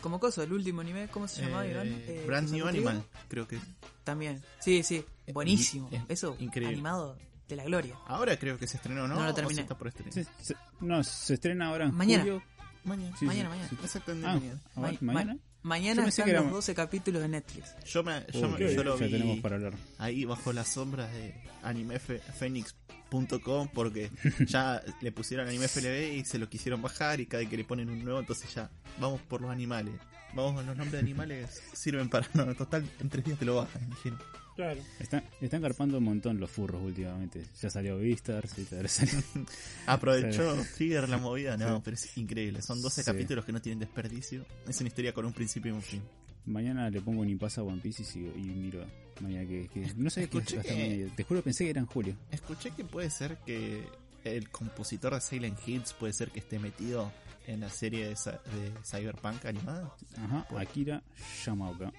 como cosa, el último anime, ¿cómo se llamaba, Eh, Iván? Eh, Brand que New Animal, creo que. También. Sí, sí. Buenísimo. es Eso, increíble. animado de la gloria. Ahora creo que se estrenó, ¿no? No lo ¿O terminé. se está por estrenar? Se- no, se estrena ahora en Mañana. julio. Mañana. Sí, Mañana, sí, mañana. sí. Exactamente. Ah, mañana. bueno, Ma- mañana. Mañana están los ma- 12 capítulos de Netflix. Yo, me, yo, Uy, me- qué yo lo vi tenemos para hablar. ahí bajo las sombras de animefenix.com porque ya le pusieron anime FLB y se lo quisieron bajar y cada vez que le ponen un nuevo entonces ya vamos por los animales. Vamos, los nombres de animales sirven para... No, en total en tres días te lo bajan, dijeron. Claro. Están, están carpando un montón los furros últimamente. Ya salió Beastars. Aprovechó Trigger la movida, no, pero es increíble. Son 12 Sí. capítulos que no tienen desperdicio. Es una historia con un principio y un fin. Mañana le pongo un impasse a One Piece y, sigo- y miro. Mañana que, que- no sé qué que- mañana. Te juro pensé que era en julio. Escuché que puede ser que el compositor de Silent Hills puede ser que esté metido en la serie de, de Cyberpunk animada. Ajá, Akira Yamaoka.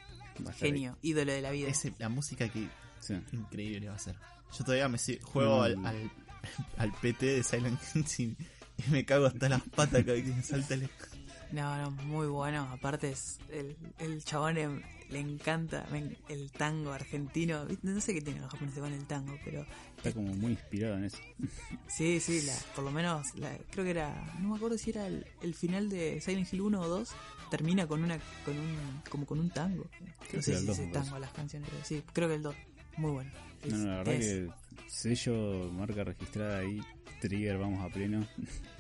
Va a estar ahí. Genio, ídolo de la vida. Es la música que Sí. increíble va a ser. Yo todavía me juego No, al, no. al, al PT de Silent Hills y, y me cago hasta las patas cada vez que me salta el... No, no, muy bueno. Aparte, es el, el chabón le, le encanta el tango argentino. ¿Viste? No sé qué tienen los japoneses con el tango, pero Está como muy inspirado en eso. sí, sí, la, por lo menos la- creo que era, no me acuerdo si era el, el final de Silent Hill 1 o 2, termina con una con un como con un tango. No sé si parece. tango las canciones, pero sí, creo que el 2. Muy bueno. No, no, la verdad Es- que sello, marca registrada ahí, Trigger, vamos a pleno.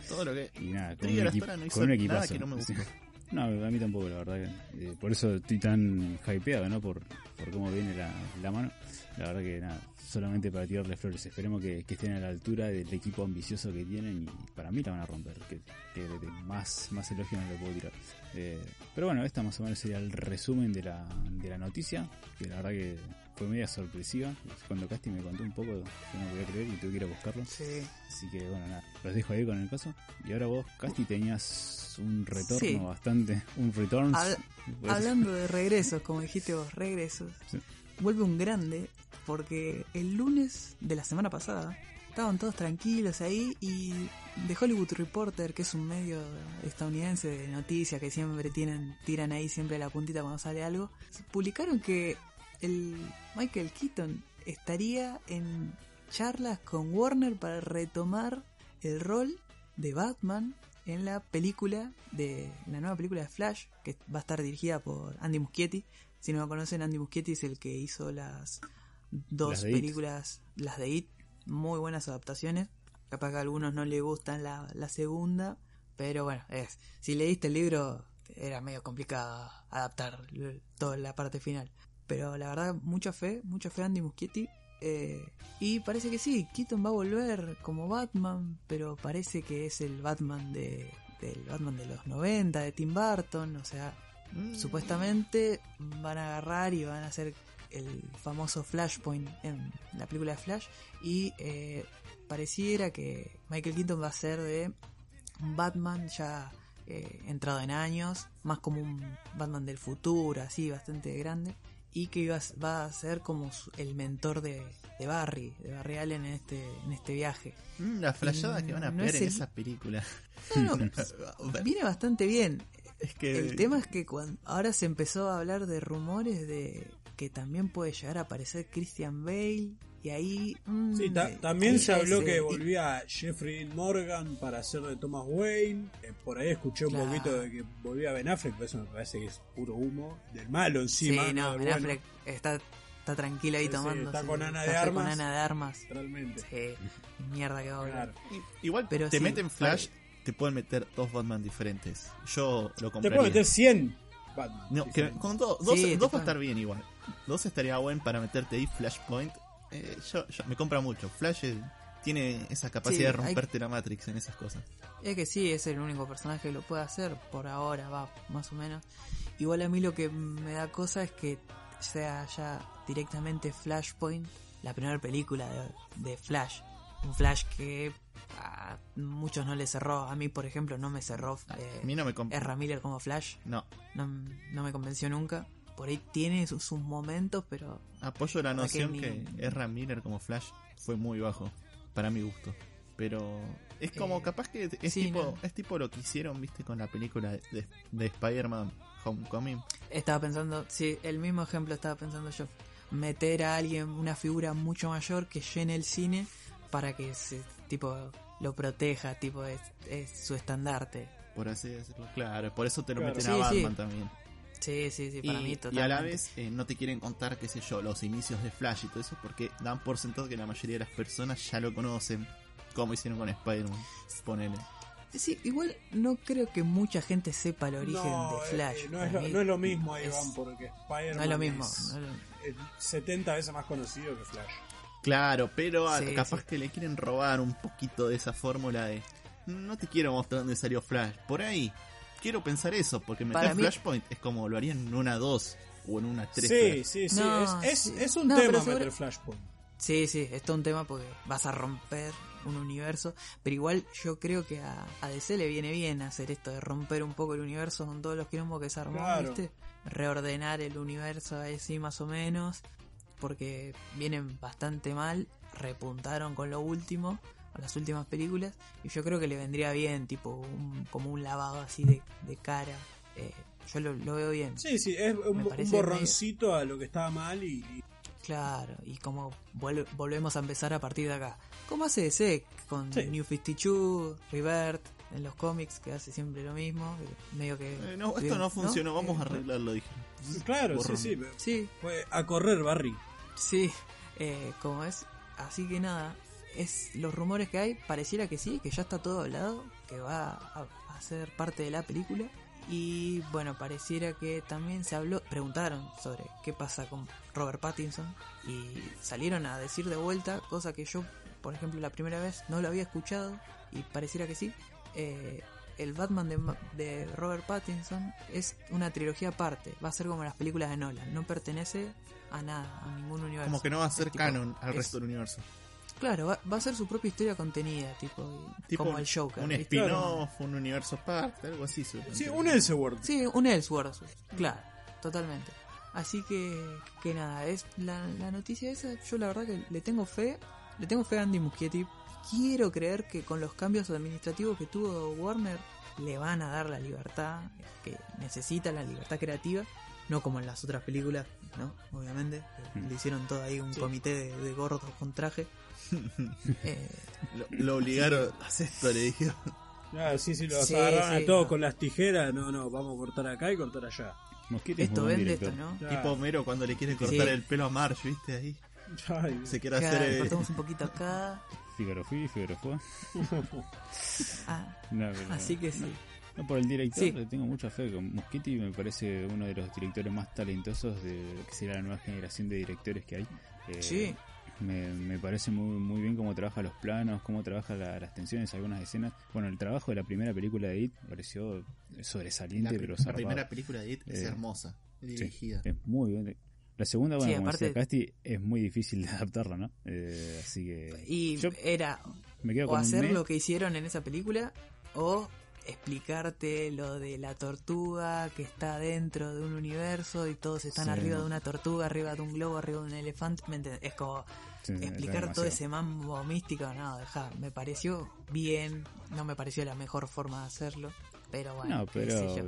Todo lo que... Y nada, con Trigger un, hasta equi- ahora no hizo con un nada equipazo. que no me gustó. No, a mí tampoco, la verdad. que, eh, por eso estoy tan hypeado, ¿no? Por, por cómo viene la, mano. La verdad que nada, solamente para tirarle flores. Esperemos que, que estén a la altura del equipo ambicioso que tienen y para mí la van a romper. Que, que más, más elogio no le puedo tirar. Eh, pero bueno, esta más o menos sería el resumen de la, de la noticia. Que la verdad que fue media sorpresiva. Cuando Casti me contó un poco, yo no podía creer y tuve que ir a buscarlo. Sí. Así que bueno, nada, los dejo ahí con el caso. Y ahora vos, Casti, tenías un retorno Sí. bastante, un return. Hab- Hablando de regresos, como dijiste vos, regresos. Sí. Vuelve un grande porque el lunes de la semana pasada estaban todos tranquilos ahí y The Hollywood Reporter, que es un medio estadounidense de noticias que siempre tienen, tiran ahí siempre la puntita cuando sale algo, publicaron que el Michael Keaton estaría en charlas con Warner para retomar el rol de Batman en la película de la nueva película de Flash que va a estar dirigida por Andy Muschietti. Si no lo conocen Andy Muschietti es el que hizo las dos Las de It. películas las de It muy buenas adaptaciones. Capaz que a algunos no le gustan la, la segunda pero bueno es si leíste el libro era medio complicado adaptar toda la parte final pero la verdad mucha fe mucha fe Andy Muschietti eh, y parece que sí, Keaton va a volver como Batman, pero parece que es el Batman de del Batman de los 90, de Tim Burton, o sea, Mm. supuestamente van a agarrar y van a hacer el famoso Flashpoint en la película de Flash y eh, pareciera que Michael Keaton va a ser de un Batman ya eh, entrado en años, más como un Batman del futuro, así, bastante grande, y que iba a- va a ser como su- el mentor de, de Barry, de Barry Allen en este, en este viaje. Mm, la flayada que van a No es en el- esa película. No, no, viene bastante bien. Es que... El tema es que cuando, ahora se empezó a hablar de rumores de que también puede llegar a aparecer Christian Bale Y ahí. mm, Sí, ta- eh, también se habló que volvía Jeffrey Morgan para hacer de Thomas Wayne. Eh, por ahí escuché un Claro. poquito de que volvía Ben Affleck, pero eso me parece que es puro humo. Del malo encima. Sí, no, Ben bueno. Affleck está, está tranquilo ahí Sí, sí, tomando. está con Ana de café con Armas. Ana de armas. Realmente. Sí, mierda que va a hablar. Claro. Igual Pero te sí, meten Flash, vale. te pueden meter dos Batman diferentes. Yo lo Te compraría. puedo meter 100 Batman. No, que con do- dos, Sí, te dos va a pueden- estar bien igual. Dos estaría bueno para meterte ahí Flashpoint. Eh, yo, yo- me compra mucho. Flash eh, tiene esa capacidad Sí, de hay- romperte la Matrix en esas cosas. Es que sí, es el único personaje que lo puede hacer por ahora, va, más o menos. Igual a mí lo que me da cosa es que sea ya directamente Flashpoint, la primera película de, de Flash. Un Flash que a muchos no le cerró, a mí por ejemplo no me cerró eh, A mí no me. Ezra Miller como Flash, No, no, no me convenció nunca. Por ahí tiene sus, sus momentos, pero apoyo la que noción que Ezra Miller como Flash fue muy bajo. Para mi gusto. Pero es como Eh, capaz que es, sí, tipo, no. es tipo lo que hicieron, viste, con la película de, de- de Spider-Man Homecoming. Estaba pensando, sí, el mismo ejemplo estaba pensando yo. Meter a alguien, una figura mucho mayor que llene el cine para que se, tipo, lo proteja, tipo, es, es su estandarte. Por así decirlo. Claro, por eso te lo Claro. meten Sí, a sí. Batman también. Sí, sí, sí, para y, mí y totalmente. a la vez eh, no te quieren contar, qué sé yo, los inicios de Flash y todo eso, porque dan por sentado que la mayoría de las personas ya lo conocen, como hicieron con Spider-Man. Ponele. Sí, igual no creo que mucha gente sepa el origen No, de Flash. eh, no, es lo, mí no es lo mismo, es- Iván, porque Spider-Man No es lo mismo. es- no es lo- es 70 veces más conocido que Flash. Claro, pero Sí, capaz sí. que le quieren robar un poquito de esa fórmula de no te quiero mostrar dónde salió Flash. Por ahí, quiero pensar eso, porque meter Para mí- Flashpoint es como lo harían en una 2 o en una 3. Sí, sí, sí. No, es, es, sí. es un No, tema seguro- meter Flashpoint. Sí, sí, esto es un tema porque vas a romper un universo, pero igual yo creo que a, a DC le viene bien hacer esto de romper un poco el universo con todos los quilombos que se armó, Claro. ¿viste? Reordenar el universo así más o menos, porque vienen bastante mal, repuntaron con lo último, las últimas películas, y yo creo que le vendría bien, tipo, un- como un lavado así de, de cara. eh, yo lo, lo veo bien. Sí, sí, es un, un borroncito a lo que estaba mal y, y- Claro, y como vuel- volvemos a empezar a partir de acá. ¿Cómo hace DC con Sí. New 52, Revert, en los cómics, que hace siempre lo mismo? Medio que. Eh, no, esto bien, no funcionó, vamos a Eh, arreglarlo, dije. Claro, Borrón. sí, sí. pero Sí, Fue a correr, Barry. sí, eh, como es. Así que nada, es los rumores que hay, pareciera que sí, que ya está todo hablado, que va a, a ser parte de la película. Y bueno, pareciera que también se habló, preguntaron sobre qué pasa con Robert Pattinson y salieron a decir de vuelta, cosa que yo, por ejemplo, la primera vez no lo había escuchado y pareciera que sí. eh, el Batman de, de Robert Pattinson es una trilogía aparte, va a ser como las películas de Nolan, no pertenece a nada, a ningún universo. Como que no va a ser tipo- canon al es- resto del universo. Claro, va, va a ser su propia historia contenida, tipo, como el Joker. Un spin-off, un universo aparte, algo así. Sí, un Elseworld. Sí, un Elseworld, claro, totalmente. Así que, que nada, es la, la noticia esa, yo la verdad que le tengo fe, le tengo fe a Andy Muschietti. Quiero creer que con los cambios administrativos que tuvo Warner le van a dar la libertad que necesita, la libertad creativa, no como en las otras películas, ¿no? Obviamente, Mm. le hicieron todo ahí un Sí. comité de, de gordos con traje. Eh, Lo, lo obligaron a hacer esto, le dijeron. Ah, sí, sí, los Sí, agarraron sí, a todos no. con las tijeras. No, no, vamos a cortar acá y cortar allá. Esto vende director. esto, ¿no? Claro. Tipo Homero cuando le quiere cortar Sí. el pelo a Marge, ¿viste? Ahí Ay, se quiere hacer. eh, cortamos un poquito acá. Figaro fui, Figaro fue. Ah, No, pero- así que sí. No, por el director Sí. le tengo mucha fe. Con Muschietti me parece uno de los directores más talentosos de lo que será la nueva generación de directores que hay. Eh, Sí. Me, me parece muy, muy bien cómo trabaja los planos, cómo trabaja la- las tensiones, algunas escenas. Bueno, el trabajo de la primera película de It pareció la, sobresaliente, pero la zarpado. primera película de It es Eh, hermosa, Sí, dirigida. es muy bien. La segunda, bueno, Sí, como aparte- decía Casti, es muy difícil de adaptarla, ¿no? Eh, así que Y yo era me quedo o con hacer lo que hicieron en esa película o explicarte lo de la tortuga que está dentro de un universo y todos están Sí. arriba de una tortuga, arriba de un globo, arriba de un elefante. ¿me? Es como Sí, explicar todo ese mambo místico. No, deja, me pareció bien, no me pareció la mejor forma de hacerlo, pero bueno, No, qué sé yo.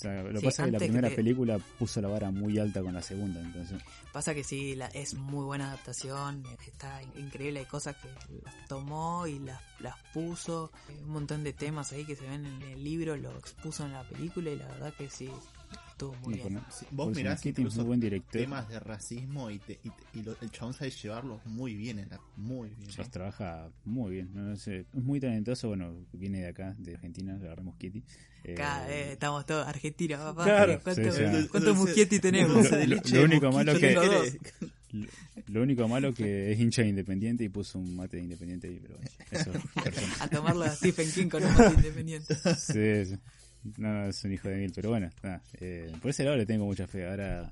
Pero O sea, lo que Sí, pasa que la que primera te- película puso la vara muy alta con la segunda, entonces. Pasa que sí, la, es muy buena adaptación, está in- increíble, hay cosas que las tomó y las, las puso, un montón de temas ahí que se ven en el libro, lo expuso en la película y la verdad que sí, estuvo muy bien. con- Sí, Vos mirás Keating es incluso muy buen director. temas de racismo y, te- y te- y lo- el chabón sabe llevarlos muy bien, en la- muy bien. Los trabaja muy bien. No, No sé, es muy talentoso. Bueno, viene de acá, de Argentina, Ramos Kitty. Eh, Acá eh, estamos todos argentinos, papá. Claro. ¿Cuántos Sí, sí. cuántos Muschietti tenemos? Lo- único malo que- Lo, único malo que es hincha de Independiente y puso un mate de Independiente ahí, pero bueno, eso es. A tomarlo a Stephen King con un mate independiente. Sí, sí. No, es un hijo de mil, pero bueno, nada, eh, por ese lado le tengo mucha fe. Ahora,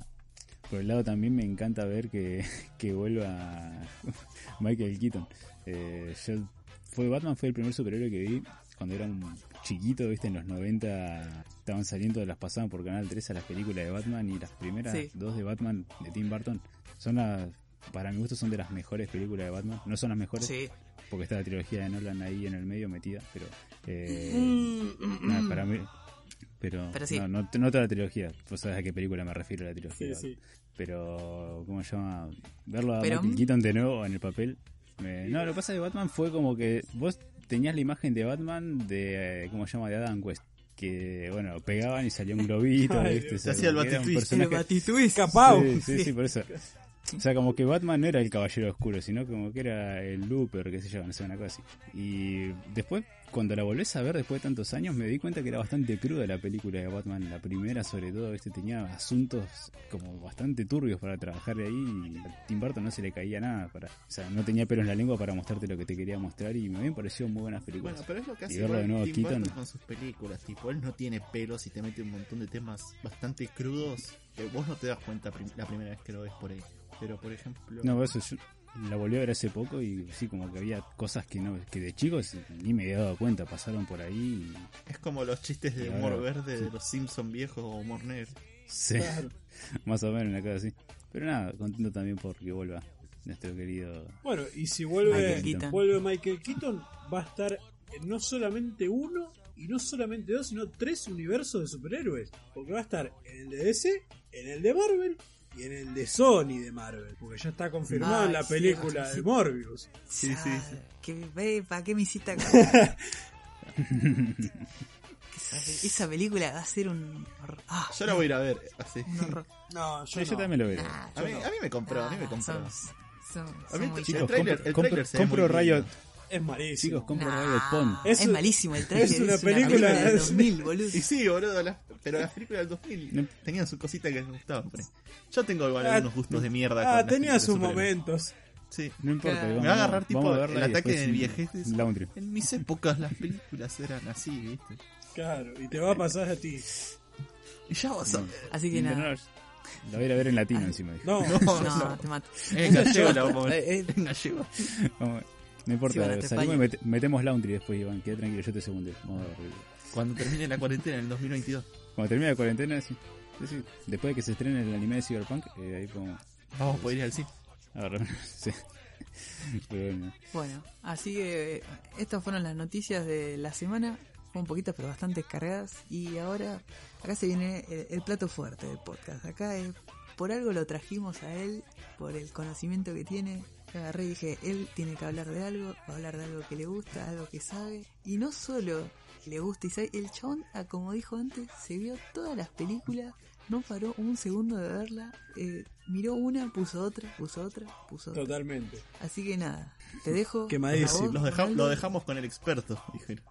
por el lado también me encanta ver que, que vuelva Michael Keaton. Eh, yo- fue Batman fue el primer superhéroe que vi cuando era un chiquito, viste, en los 90 estaban saliendo, las pasaban por Canal 3 a las películas de Batman y las primeras Sí. dos de Batman de Tim Burton son las, para mi gusto son de las mejores películas de Batman. No son las mejores, Sí, porque está la trilogía de Nolan ahí en el medio metida, pero eh, Mm, nada, para mí pero, Pero sí. no, no, no toda la trilogía, vos sabés a qué película me refiero a la trilogía. Sí, sí. Pero, ¿cómo se llama? Verlo a Pero- Michael Keaton de nuevo en el papel. me- No, lo que pasa que Batman fue como que vos tenías la imagen de Batman de, eh, ¿cómo se llama? De Adam West. Que, bueno, pegaban y salía un globito, Ay, hacía el Batitwist. el. Sí, sí, sí, por eso. O sea, como que Batman no era el caballero oscuro, sino como que era el Looper, qué sé yo, no sé, una cosa así. Y después, cuando la volvés a ver después de tantos años, me di cuenta que era bastante cruda la película de Batman. La primera, sobre todo, este tenía asuntos como bastante turbios para trabajar de ahí. Y a Tim Burton no se le caía nada. para O sea, no tenía pelos en la lengua para mostrarte lo que te quería mostrar. Y me habían parecido muy buenas películas. Bueno, pero es lo que Y verlo de nuevo Tim Keaton. Burton con sus películas. Tipo, él no tiene pelos y te mete un montón de temas bastante crudos que vos no te das cuenta la primera vez que lo ves por ahí. Pero, por ejemplo... No, eso yo la volví a ver hace poco y sí, como que había cosas que no que de chicos ni me había dado cuenta, pasaron por ahí. y- Es como los chistes de Claro, humor verde sí. de los Simpson viejos o humor negro. Sí, Claro. más o menos una cosa así. Pero nada, contento también porque vuelva nuestro querido. Bueno, y si vuelve Michael Keaton. vuelve Michael Keaton, va a estar en no solamente uno y no solamente dos, sino tres universos de superhéroes. Porque va a estar en el de DC, en el de Marvel y en el de Sony de Marvel. Porque ya está confirmado en la película sí. de Morbius. Sí, sí, sí. Que, ve, ¿Para qué me hiciste acá? esa, película va a ser un horror. Ah, Yo la voy a ir a ver, así. un horror. No, yo también lo veré. Nah, A mí, a mí me compró, a mí me nah, compró. son- son- A mí muy el Chicos, trailer- compro, el compro- trailer compro lindo. Riot. Es malísimo. Chicos, compro Nah, Riot Pond. Es es, malísimo el trailer. es una película- del es- 2000, boludo. Y sí, boludo, las- pero las películas del 2000 No. tenían sus cositas que me gustaban. ahí. Yo tengo igual Ah, algunos gustos de mierda. con Ah, tenía sus momentos. Sí. No importa. Me vamos- Me va a agarrar tipo a el ataque del. Laundry. En mis épocas las películas eran así, ¿viste? Claro, y te va a pasar a ti. Y ya vas a... Así que nada. La voy a ir a ver en latino encima. dije. No, No, No, no. te mato. En gallego la vamos a ver. En gallego. No importa, Sí, salimos y met- metemos Laundry después, Iván. Queda tranquilo, yo te segundo. Vamos a ver. Cuando termine la cuarentena en el 2022. Cuando termine la cuarentena, sí. Sí, sí. Después de que se estrene el anime de Cyberpunk, eh, ahí podemos Vamos a poder ir al cine. agarrar. sí. Pero bueno. Bueno, así que eh, estas fueron las noticias de la semana. Fue un poquito, pero bastante cargadas. Y ahora, acá se viene el, el plato fuerte del podcast. Acá es, por algo lo trajimos a él, por el conocimiento que tiene. Yo Agarré y dije, él tiene que hablar de algo, va a hablar de algo que le gusta, algo que sabe. Y no solo le gusta y sabe, el chabón, ah, como dijo antes, se vio todas las películas, no paró un segundo de verla, eh, miró una, puso otra, puso otra, puso otra. totalmente. Así que nada, te dejo. Quemadísimo. Los deja- lo dejamos con el experto, dijeron.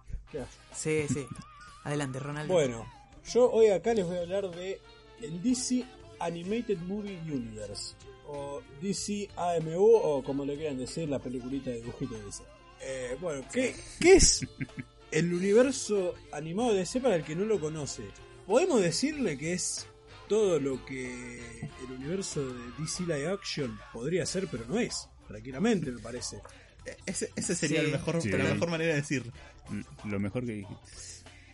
Sí, sí. Adelante, Ronaldo. Bueno, yo hoy acá les voy a hablar de el DC Animated Movie Universe o DC AMU o como le quieran decir la peliculita de dibujito de DC. Eh, bueno, ¿qué, ¿qué es el universo animado de DC para el que no lo conoce? Podemos decirle que es todo lo que el universo de DC Live Action podría ser, pero no es. Tranquilamente, me parece. E- Ese, ese sería Sí. el mejor, Sí. la mejor manera de decirlo. Lo mejor que dije.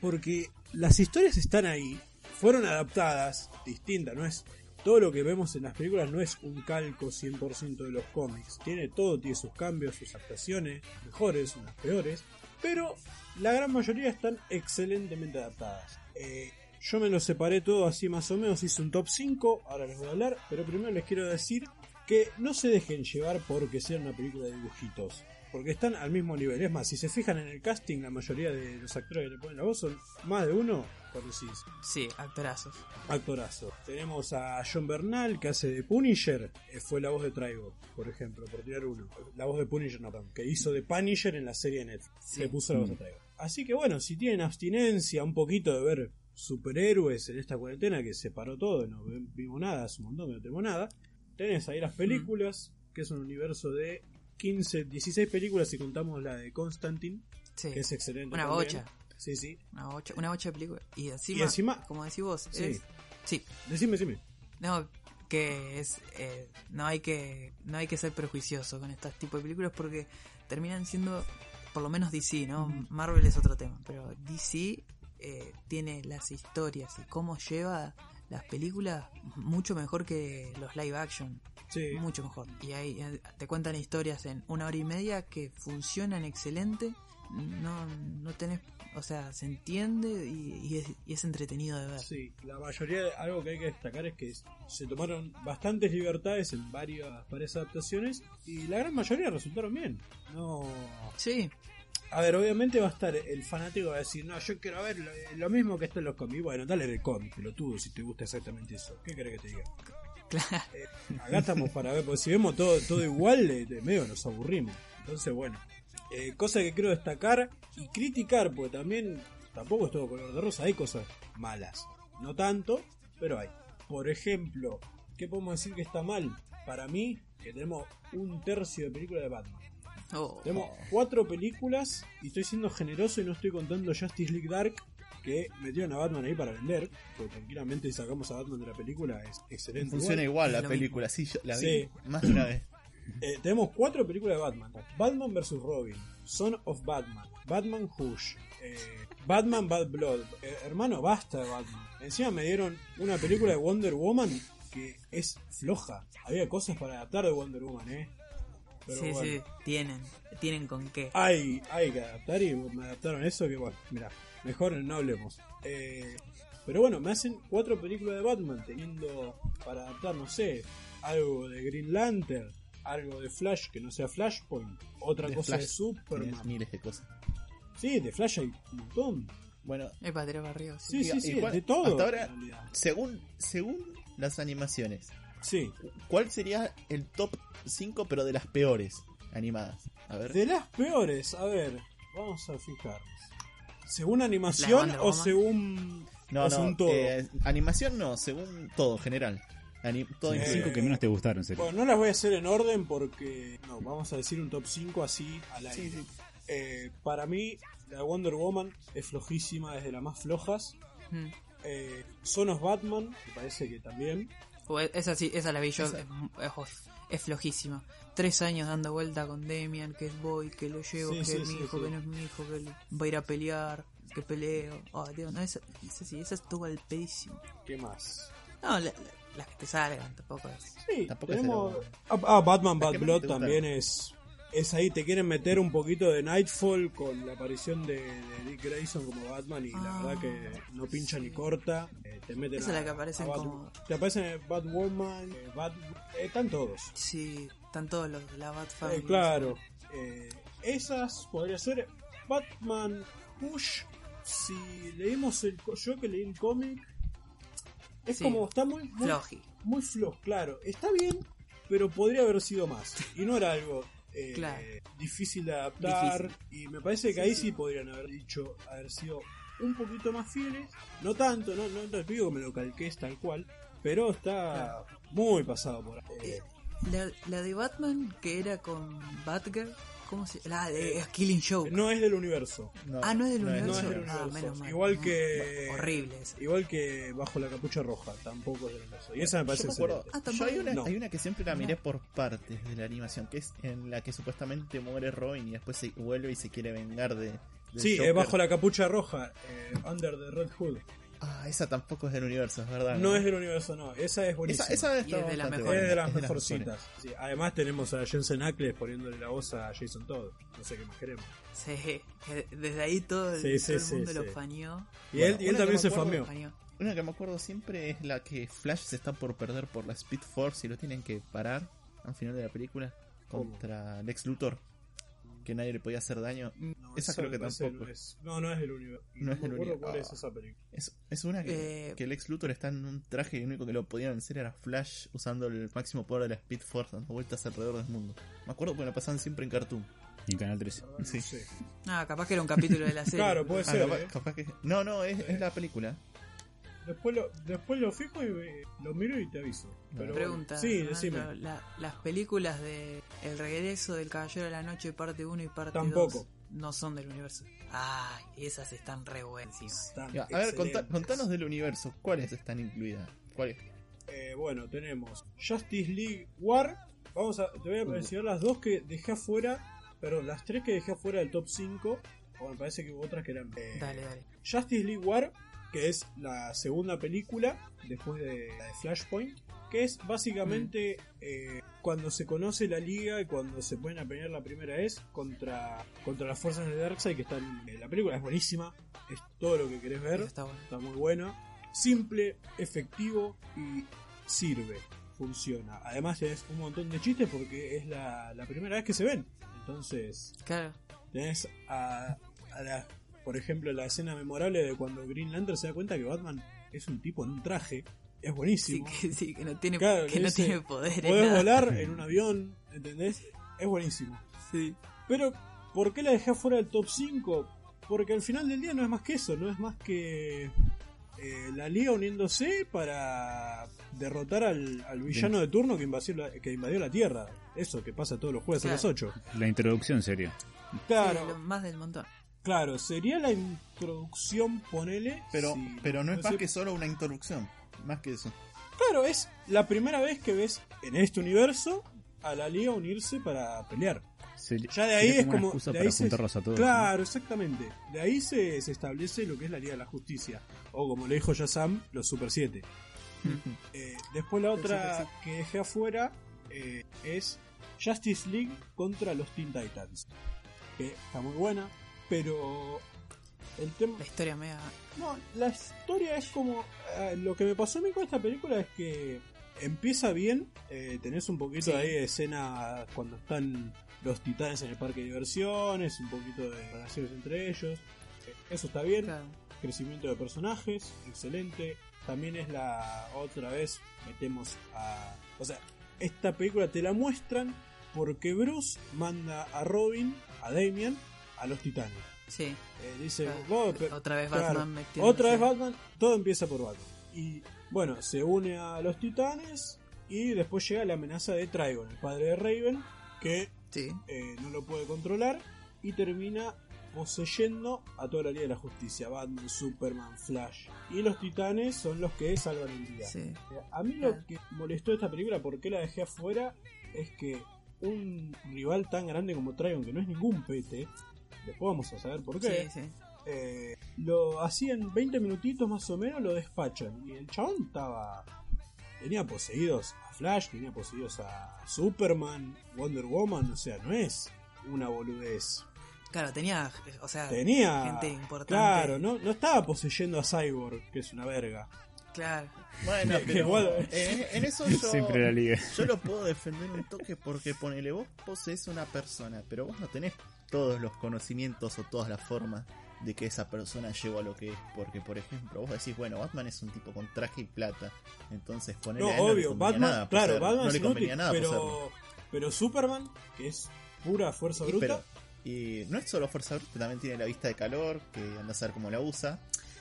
porque las historias están ahí, fueron adaptadas, distintas, no es todo lo que vemos en las películas no es un calco 100% de los cómics, tiene todo, tiene sus cambios, sus actuaciones, mejores, unas peores, pero la gran mayoría están excelentemente adaptadas. Eh, yo me lo separé todo así más o menos, hice un top 5, ahora les voy a hablar, pero primero les quiero decir que no se dejen llevar porque sea una película de dibujitos. Porque están al mismo nivel. Es más, si se fijan en el casting, la mayoría de los actores que le ponen la voz son más de uno conocidos. Sí, actorazos. Actorazo. Tenemos a John Bernal, que hace de Punisher. eh, fue la voz de Traigo, por ejemplo, por tirar uno. La voz de Punisher, no, perdón, que hizo de Punisher en la serie de Netflix. Sí. Le puso la voz de Traigo. Así que bueno, si tienen abstinencia un poquito de ver superhéroes en esta cuarentena que se paró todo, no vimos nada, hace un montón que no tenemos nada. Tenés ahí las películas, que es un universo de 15, 16 películas si contamos la de Constantine, Sí. que es excelente. Una también. bocha. Sí, sí. Una bocha, una bocha de película. Y encima, Y encima- como decís vos, Sí. es- sí, Decime, decime. no, que es, eh, no hay que, no hay que ser prejuicioso con estos tipos de películas porque terminan siendo, por lo menos DC, ¿no? Marvel es otro tema, pero DC eh, tiene las historias y cómo lleva las películas mucho mejor que los live action. Sí. Mucho mejor. Y ahí eh, te cuentan historias en una hora y media que funcionan excelente. No, no tenés, o sea, se entiende y, y es, y es entretenido de ver. Sí, la mayoría, algo que hay que destacar es que se tomaron bastantes libertades en varias, varias adaptaciones y la gran mayoría resultaron bien. No. Sí, A ver, obviamente va a estar el fanático va a decir, no, yo quiero ver lo, lo mismo que está en los cómics. Bueno, dale el cómic, pelotudo, si te gusta exactamente eso. ¿Qué querés que te diga? Claro. Eh, acá estamos para ver, porque si vemos todo, todo igual, de, de medio nos aburrimos. Entonces, bueno, eh, cosa que quiero destacar y criticar, porque también tampoco es todo color de rosa, hay cosas malas. No tanto, pero hay. Por ejemplo, ¿qué podemos decir que está mal? Para mí, que tenemos un tercio de películas de Batman. Oh, Tenemos cuatro películas y estoy siendo generoso y no estoy contando Justice League Dark que metieron a Batman ahí para vender. Porque tranquilamente si sacamos a Batman de la película es excelente. Funciona igual. igual la película, sí, yo la vi más de una vez. Eh, tenemos cuatro películas de Batman. Batman vs. Robin, Son of Batman, Batman Hush, eh, Batman Bad Blood. Eh, hermano, basta de Batman. Encima me dieron una película de Wonder Woman que es floja. Había cosas para adaptar de Wonder Woman, ¿eh? Pero sí, bueno. sí, tienen, tienen con qué. hay, hay que adaptar y me adaptaron eso que bueno, mira, mejor no hablemos. Eh, pero bueno, me hacen cuatro películas de Batman teniendo para adaptar, no sé, algo de Green Lantern, algo de Flash que no sea Flashpoint, otra De cosa Flash de Superman. Tienes miles de cosas. Sí, de Flash hay un montón. Bueno, Es para arriba. sí. Sí, sí, de todo. hasta ahora- según, según las animaciones, Sí, ¿cuál sería el top 5 pero de las peores animadas? A ver. de las peores, a ver, vamos a fijarnos. ¿Según animación Wonder o Woman. según, No, o no, según todo? eh, animación no, según todo, general. Ani- todo cinco que menos te gustaron, serio. Bueno, no las voy a hacer en orden porque. No, vamos a decir un top 5 así al aire. Sí, sí. Eh, para mí, la Wonder Woman es flojísima, es de las más flojas. Mm. Eh, Son of Batman, me parece que también. Esa sí, esa la vi yo, Esa- es, es- es flojísima. Tres años dando vuelta con Demian, que es boy, que lo llevo, Sí, que sí, es mi hijo, sí. que no es mi hijo, que va a ir a pelear, que peleo. Oh, Dios, no, esa, esa sí, esa estuvo al pedísimo. ¿Qué más? No, la- la- las que te salgan tampoco es. Sí, Tampoco es tenemos. de Ah, ah, Batman Las Bad Blood también es. Es ahí, te quieren meter un poquito de Nightfall con la aparición de, de Dick Grayson como Batman y la Ah, verdad que no pincha ni corta. Eh, te meten Esa es a- la que aparecen Bat- como- Te aparecen Batwoman, eh, Bat, eh, están todos. Sí, están todos los de la Bat Eh, Family. claro. Eh, esas podría ser Batman Push. Si leímos el. Yo que leí el cómic. Es Sí. como. Está muy. Muy, Floji. muy flojo, claro. Está bien, pero podría haber sido más. Y no era algo. Eh, Claro. difícil de adaptar y me parece que ahí sí. podrían haber dicho haber sido un poquito más fieles. No tanto no no te digo que me lo calques tal cual pero está muy pasado por ahí. Eh, La, la de Batman, que era con Batgirl, ¿cómo se La de Killing Joke. no es del universo ah, no es del no es universo. no es del Ah, universo. menos mal. Igual No, que- Horrible esa. Igual que bajo la capucha roja, tampoco es del universo. Y esa me parece Yo me acuerdo, excelente. Ah, yo hay una, No. hay una que siempre la miré por partes de la animación, que es en la que supuestamente muere Robin y después se vuelve y se quiere vengar de. Sí, es bajo la capucha roja, eh, Under the Red Hood. Ah, esa tampoco es del universo, es verdad. No es del universo, no. Esa es buenísima. esa es de las mejores. es de las mejorcitas. Sí, además tenemos a Jensen Ackles poniéndole la voz a Jason Todd. No sé qué más queremos. Sí, que desde ahí todo el, Sí, sí, todo el sí, mundo sí. lo faneó. Y Bueno, él, y él una también se faneó. Una que me acuerdo siempre es la que Flash se está por perder por la Speed Force y lo tienen que parar al final de la película contra Lex Luthor. Que nadie le podía hacer daño. No, Esa creo que tampoco. No, es, no, no es del universo. No es me del acuerdo uni- cuál es ah. esa película. Es, es una que, Eh, que Lex Luthor está en un traje y lo único que lo podía vencer era Flash usando el máximo poder de la Speed Force dando vueltas alrededor del mundo. Me acuerdo porque lo pasaban siempre en Cartoon. Y en Canal 13. La verdad, Sí. No, sé. Ah, capaz que era un capítulo de la serie. Claro, puede Ah, ser. capaz, ¿eh? capaz que... No, no, es, es la película. Después, lo, después lo fijo y me- lo miro y te aviso. Pero bueno. Pregunta. Sí, Fernando, decime. la- las películas de El regreso del Caballero de la Noche, parte 1 y parte 2, Tampoco. no son del universo. Ah, esas están re buenísimas. Están Ya, a ver, contá- contanos del universo. ¿Cuáles están incluidas? ¿Cuáles? Eh, bueno, tenemos Justice League War. Vamos a, te voy a mencionar las dos que dejé afuera. Perdón, las tres que dejé afuera del top 5. O me parece que hubo otras que eran. eh, Dale, dale. Justice League War, que es la segunda película después de la de Flashpoint, que es básicamente eh, cuando se conoce la liga y cuando se pueden a pelear la primera vez contra, contra las fuerzas de Darkseid que están la película. Es buenísima, es todo lo que querés ver, está bueno. está muy bueno, simple, efectivo y sirve, funciona. Además tenés un montón de chistes porque es la, la primera vez que se ven. Entonces, Claro. Tenés a, a la, por ejemplo, la escena memorable de cuando Green Lantern se da cuenta que Batman es un tipo en un traje. Es Sí, buenísimo. que, sí, que no tiene, Claro, que no dice, tiene poder. Podés volar en un avión, ¿entendés? Es buenísimo. Sí. Pero, ¿por qué la dejé fuera del top 5? Porque al final del día no es más que eso, no es más que eh, la liga uniéndose para derrotar al, al villano de turno que invadió, la, que invadió la Tierra. Eso que pasa todos los jueves Claro. a las 8. La introducción sería. Claro, Sí, lo más del montón. Claro, sería la introducción, ponele. Pero, pero no es más sé- que solo una introducción. Más que eso. Claro, es la primera vez que ves en este universo a la liga unirse para pelear. Sería- Ya de ahí es como. excusa de para ahí se- a todos. Claro, exactamente. De ahí se, se establece lo que es la Liga de la Justicia. O como le dijo Yazam, los Super 7. Eh, después la otra que dejé afuera eh, es Justice League contra los Teen Titans. Que está muy buena, pero el tema... La historia mega. No, la historia es como. eh, lo que me pasó a mí con esta película es que empieza bien. eh, tenés un poquito Sí. ahí de escena cuando están los titanes en el parque de diversiones, un poquito de relaciones entre ellos. eh, eso está bien. Claro. Crecimiento de personajes, excelente. También es la otra vez metemos a. O sea, esta película te la muestran porque Bruce manda a Robin, a Damian, a los titanes. Sí. Eh, dice, Claro. "Vos, pe- Otra vez Claro. Batman metiéndose. otra vez Batman, todo empieza por Batman. Y bueno, se une a los titanes y después llega la amenaza de Trigon, el padre de Raven, que Sí. eh, no lo puede controlar y termina poseyendo a toda la Liga de la Justicia, Batman, Superman, Flash. Y los titanes son los que salvan el día. Sí. Eh, A mí lo Claro. que molestó esta película, por qué la dejé afuera, es que un rival tan grande como Trigon, que no es ningún pete, después vamos a saber por qué, Sí, sí. eh, lo hacían 20 minutitos más o menos, lo despachan. Y el chabón estaba. Tenía poseídos a Flash, tenía poseídos a Superman, Wonder Woman, o sea, no es una boludez. Claro, tenía. O sea, Tenía. gente importante. Claro, no, no estaba poseyendo a Cyborg, que es una verga. Claro. Bueno, Que pero bueno. en, en eso yo, Siempre la liga. yo lo puedo defender un toque porque ponele vos posees una persona, pero vos no tenés todos los conocimientos o todas las formas de que esa persona llegó a lo que es. Porque, por ejemplo, vos decís, bueno, Batman es un tipo con traje y plata, entonces ponele No, a él no le obvio, convenía Batman, nada claro, Batman no le convenía nada pero, pero Superman, que es pura fuerza Y, bruta, pero, y no es solo fuerza bruta, también tiene la vista de calor, que anda a saber cómo la usa.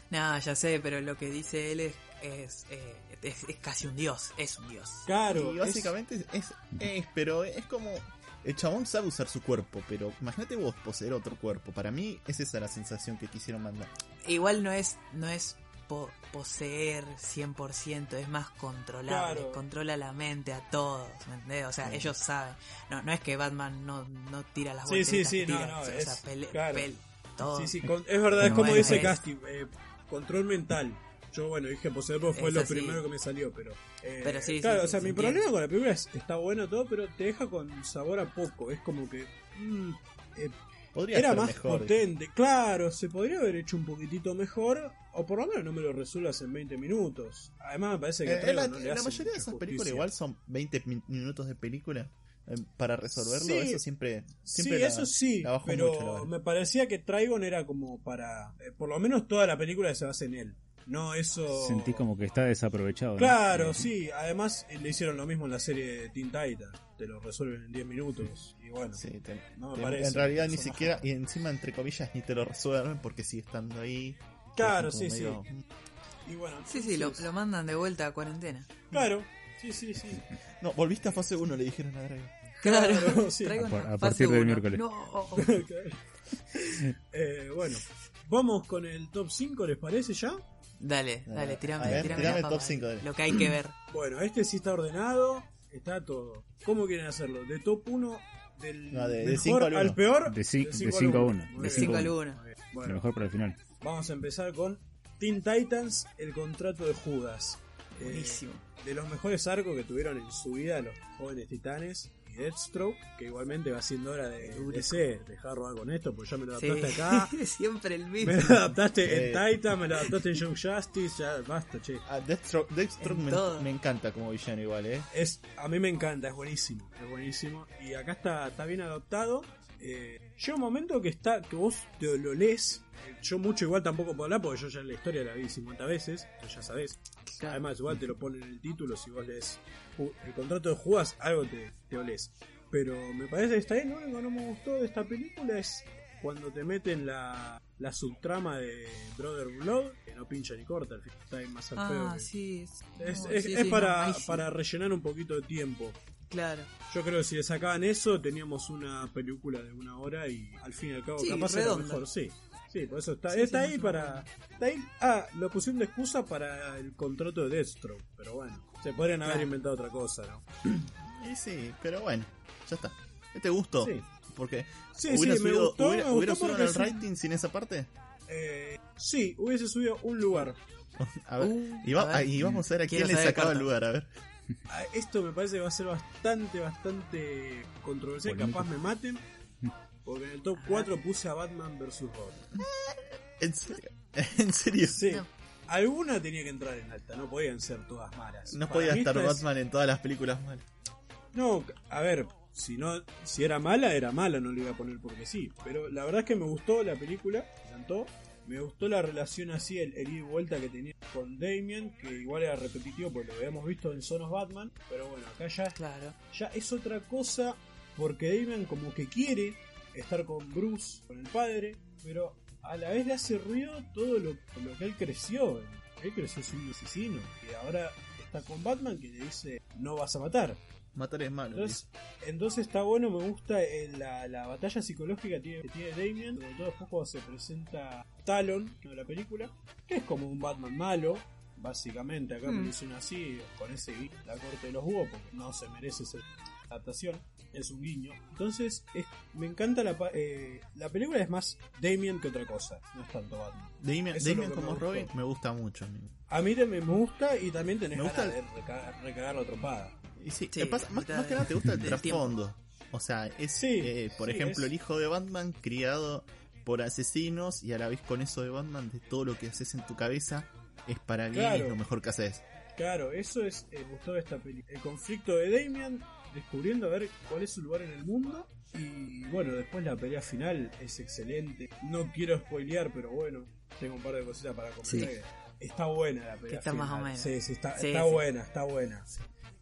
No, ya sé, pero lo que dice él es. Es, eh, es, es casi un dios. Es un dios. claro, y básicamente es, es, es- pero es como el chabón sabe usar su cuerpo, pero imagínate vos poseer otro cuerpo. Para mí es esa la sensación que quisieron mandar. Igual no es. No es po- poseer 100%, es más controlable. Claro. Controla la mente a todos. ¿me entendés? O sea, Sí. ellos saben. No, no es que Batman no, no tira las Sí, sí, sí, no, tira, no, o sea, es- pele- claro. pel- todo. Sí, sí, con- es verdad, es como bueno, dice es- Casti, eh, control mental. Yo, bueno, dije poseedor porque fue lo primero que me salió, pero. Eh, Pero sí, sí, Claro, sí, o sea, se mi problema con la película es está bueno todo, pero te deja con sabor a poco. Es como que. mm, eh, Podría era ser más mejor. potente. Claro, se podría haber hecho un poquitito mejor, o por lo menos no me lo resuelvas en 20 minutos. Además, me parece que Eh, Traigo la, no le la hace mayoría de esas películas igual son 20 min- minutos de película eh, para resolverlo. Sí. eso siempre, siempre sí, la- eso sí, la bajo pero mucho, la vara. me parecía que Trigon era como para. eh, por lo menos toda la película se basa en él. No eso. Sentí como que está desaprovechado. Claro, Eh, sí. Además, le hicieron lo mismo en la serie de Teen Titans. Te lo resuelven en 10 minutos. Y bueno, Sí, te- no me te- parece. en realidad ni siquiera, y encima entre comillas, ni te lo resuelven porque sigue estando ahí. Claro, Como sí, sí. medio- Y bueno, Sí, sí, lo, lo mandan de vuelta a cuarentena. Claro, sí, sí, sí. No, volviste a fase 1, le dijeron a Dragon. Claro, sí. A una a partir del uno. miércoles. No. Eh, bueno, vamos con el top 5, ¿les parece ya? Dale, dale, tirame, ver, tirame tirame la top papa. cinco, dale. Lo que hay que ver. Bueno, este sí está ordenado, está todo. ¿Cómo quieren hacerlo? ¿De top 1 del No, de- de mejor cinco al al, peor? De cin- de cinco cinco a al uno. Muy De bien. cinco al uno. uno. Muy bien. Lo Bueno, mejor para el final. vamos a empezar con Teen Titans, el contrato de Judas. Eh, Buenísimo. de los mejores arcos que tuvieron en su vida los jóvenes titanes y Deathstroke, que igualmente va siendo hora de DC, dejar robar con esto, porque ya me lo Sí. adaptaste acá. Siempre el mismo. Me lo adaptaste Eh. en Titan, me lo adaptaste en Young Justice, ya basta, che. Ah, Deathstroke, Deathstroke En me, me encanta como villano igual, ¿eh? Es, a mí me encanta, es buenísimo, es buenísimo. Y acá está, está bien adaptado. Eh, llega un momento que está, que vos te lo lees. Yo mucho igual tampoco puedo hablar porque yo ya la historia la vi 50 veces, ya sabés. Además, igual te lo ponen en el título si vos lees el contrato de Judas, algo te, te olés. Pero me parece que está bien, lo único que no me gustó de esta película es cuando te meten la, la subtrama de Brother Blood, que no pincha ni corta, al final está ahí más al Ah, que- sí. Es, Es, no, es- sí, es sí, para, no, para rellenar un poquito de tiempo. Claro. Yo creo que si le sacaban eso, teníamos una película de una hora y al fin y al cabo, Sí, capaz era redonda. mejor. Sí, sí, por eso está, Sí, está sí, ahí para. Está ahí, ah, lo pusieron de excusa para el contrato de Deathstroke, pero bueno, se podrían haber Claro. inventado otra cosa, ¿no? Y sí, pero bueno, ya está. ¿Te gustó? Sí. Porque Sí, hubiera me subido, gustó, hubiera, me hubiera gustó subido en el rating sin esa parte. Eh, sí, hubiese subido un lugar. A ver, Uh, y, va- a ver. y vamos a ver a quién le sacaba el lugar, a ver. Ah, Esto me parece que va a ser bastante, bastante controversial. Polémico. Capaz me maten. Porque en el top 4 puse a Batman vs. Robin. ¿En serio? ¿En serio? Sí. No. Alguna tenía que entrar en alta, no podían ser todas malas. No Para podía estar esta es- Batman en todas las películas malas. No, a ver, si no, si era mala, era mala, no le iba a poner porque sí. Pero la verdad es que me gustó la película, me encantó. Me gustó la relación así, el, el ida y vuelta que tenía con Damien, que igual era repetitivo porque lo habíamos visto en Sonos Batman. Pero bueno, acá ya, Claro. ya es otra cosa porque Damien como que quiere estar con Bruce, con el padre, pero a la vez le hace ruido todo lo, lo que él creció. Él creció siendo asesino y ahora está con Batman que le dice no vas a matar. Matar es malo. Entonces, entonces está bueno, me gusta eh, la, la batalla psicológica que tiene, que tiene Damien, sobre todo después cuando se presenta Talon en la película, que es como un Batman malo, básicamente, acá me Mm. lo hicieron así, con ese la corte de los búhos, porque no se merece esa adaptación, es un guiño. Entonces, es- me encanta la, eh, la película, es más Damien que otra cosa, no es tanto Batman. Damien, Damien me como gustó. Robin me gusta mucho. a mí. A mí también me gusta y también tenés Me ganas gusta de reca- recagar la tropada. Y sí, pasa- más, que nada te gusta el trasfondo. O sea, es, Sí, eh, por sí, ejemplo, es- el hijo de Batman criado por asesinos y a la vez con eso de Batman, de todo lo que haces en tu cabeza es para bien y Claro. es lo mejor que haces. Claro, eso es eh, me gustó de esta película. El conflicto de Damian, descubriendo a ver cuál es su lugar en el mundo. Y bueno, después la pelea final es excelente. No quiero spoilear, pero bueno, tengo un par de cositas para comentar. Sí. Está buena la pelea Que está final. más o menos. Sí, sí, está, Sí, está sí. buena, está buena.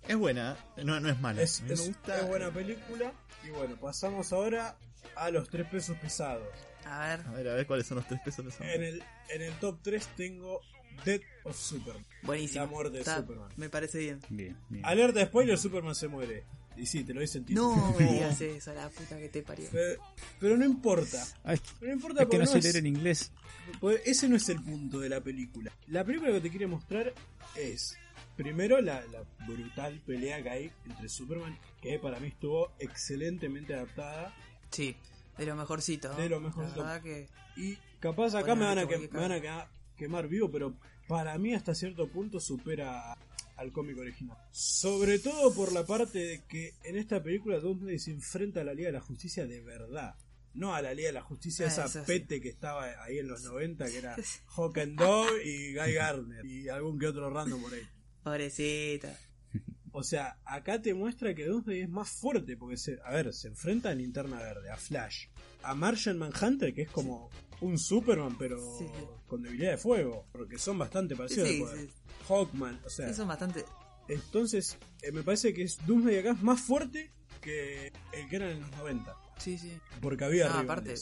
Es buena, no, no es mala. Es, a mí es- me gusta. es buena película. Y bueno, pasamos ahora a los tres pesos pesados. A ver. A ver, a ver cuáles son los tres pesos esa- En el, en el top 3 tengo Death of Superman. Buenísimo. La muerte de Superman. Me parece bien. Bien, bien. Alerta de spoiler, Superman se muere. Y sí, te lo dice título. No me digas eso, la puta que te parió. Pero, pero no importa. Ay, Pero no importa es que porque no sé es- leer en inglés. ese no es el punto de la película. La película que te quiere mostrar es, primero, la, la brutal pelea que hay entre Superman, que para mí estuvo excelentemente adaptada. Sí, de lo mejorcito. De lo mejorcito. La verdad que. Y capaz acá Bueno, me van, a ahorita que- voy a me van a quedar- quemar vivo, pero para mí hasta cierto punto supera al cómic original. Sobre todo por la parte de que en esta película Doomsday se enfrenta a la Liga de la Justicia de verdad. No a la Liga de la Justicia, Ah, esa sí. pete que estaba ahí en los 90, que era Hawk and Dove y Guy Gardner y algún que otro random por ahí. Pobrecita. O sea, acá te muestra que Doomsday es más fuerte porque, se, a ver, se enfrenta a Linterna Verde, a Flash, a Martian Manhunter, que es como un Superman, pero Sí. con debilidad de fuego, porque son bastante Sí, parecidos de sí, poder. sí. Hawkman, o sea, son bastante. entonces eh, me parece que es Doomsday acá es más fuerte que el que era en los 90, Sí, sí. porque había No, aparte,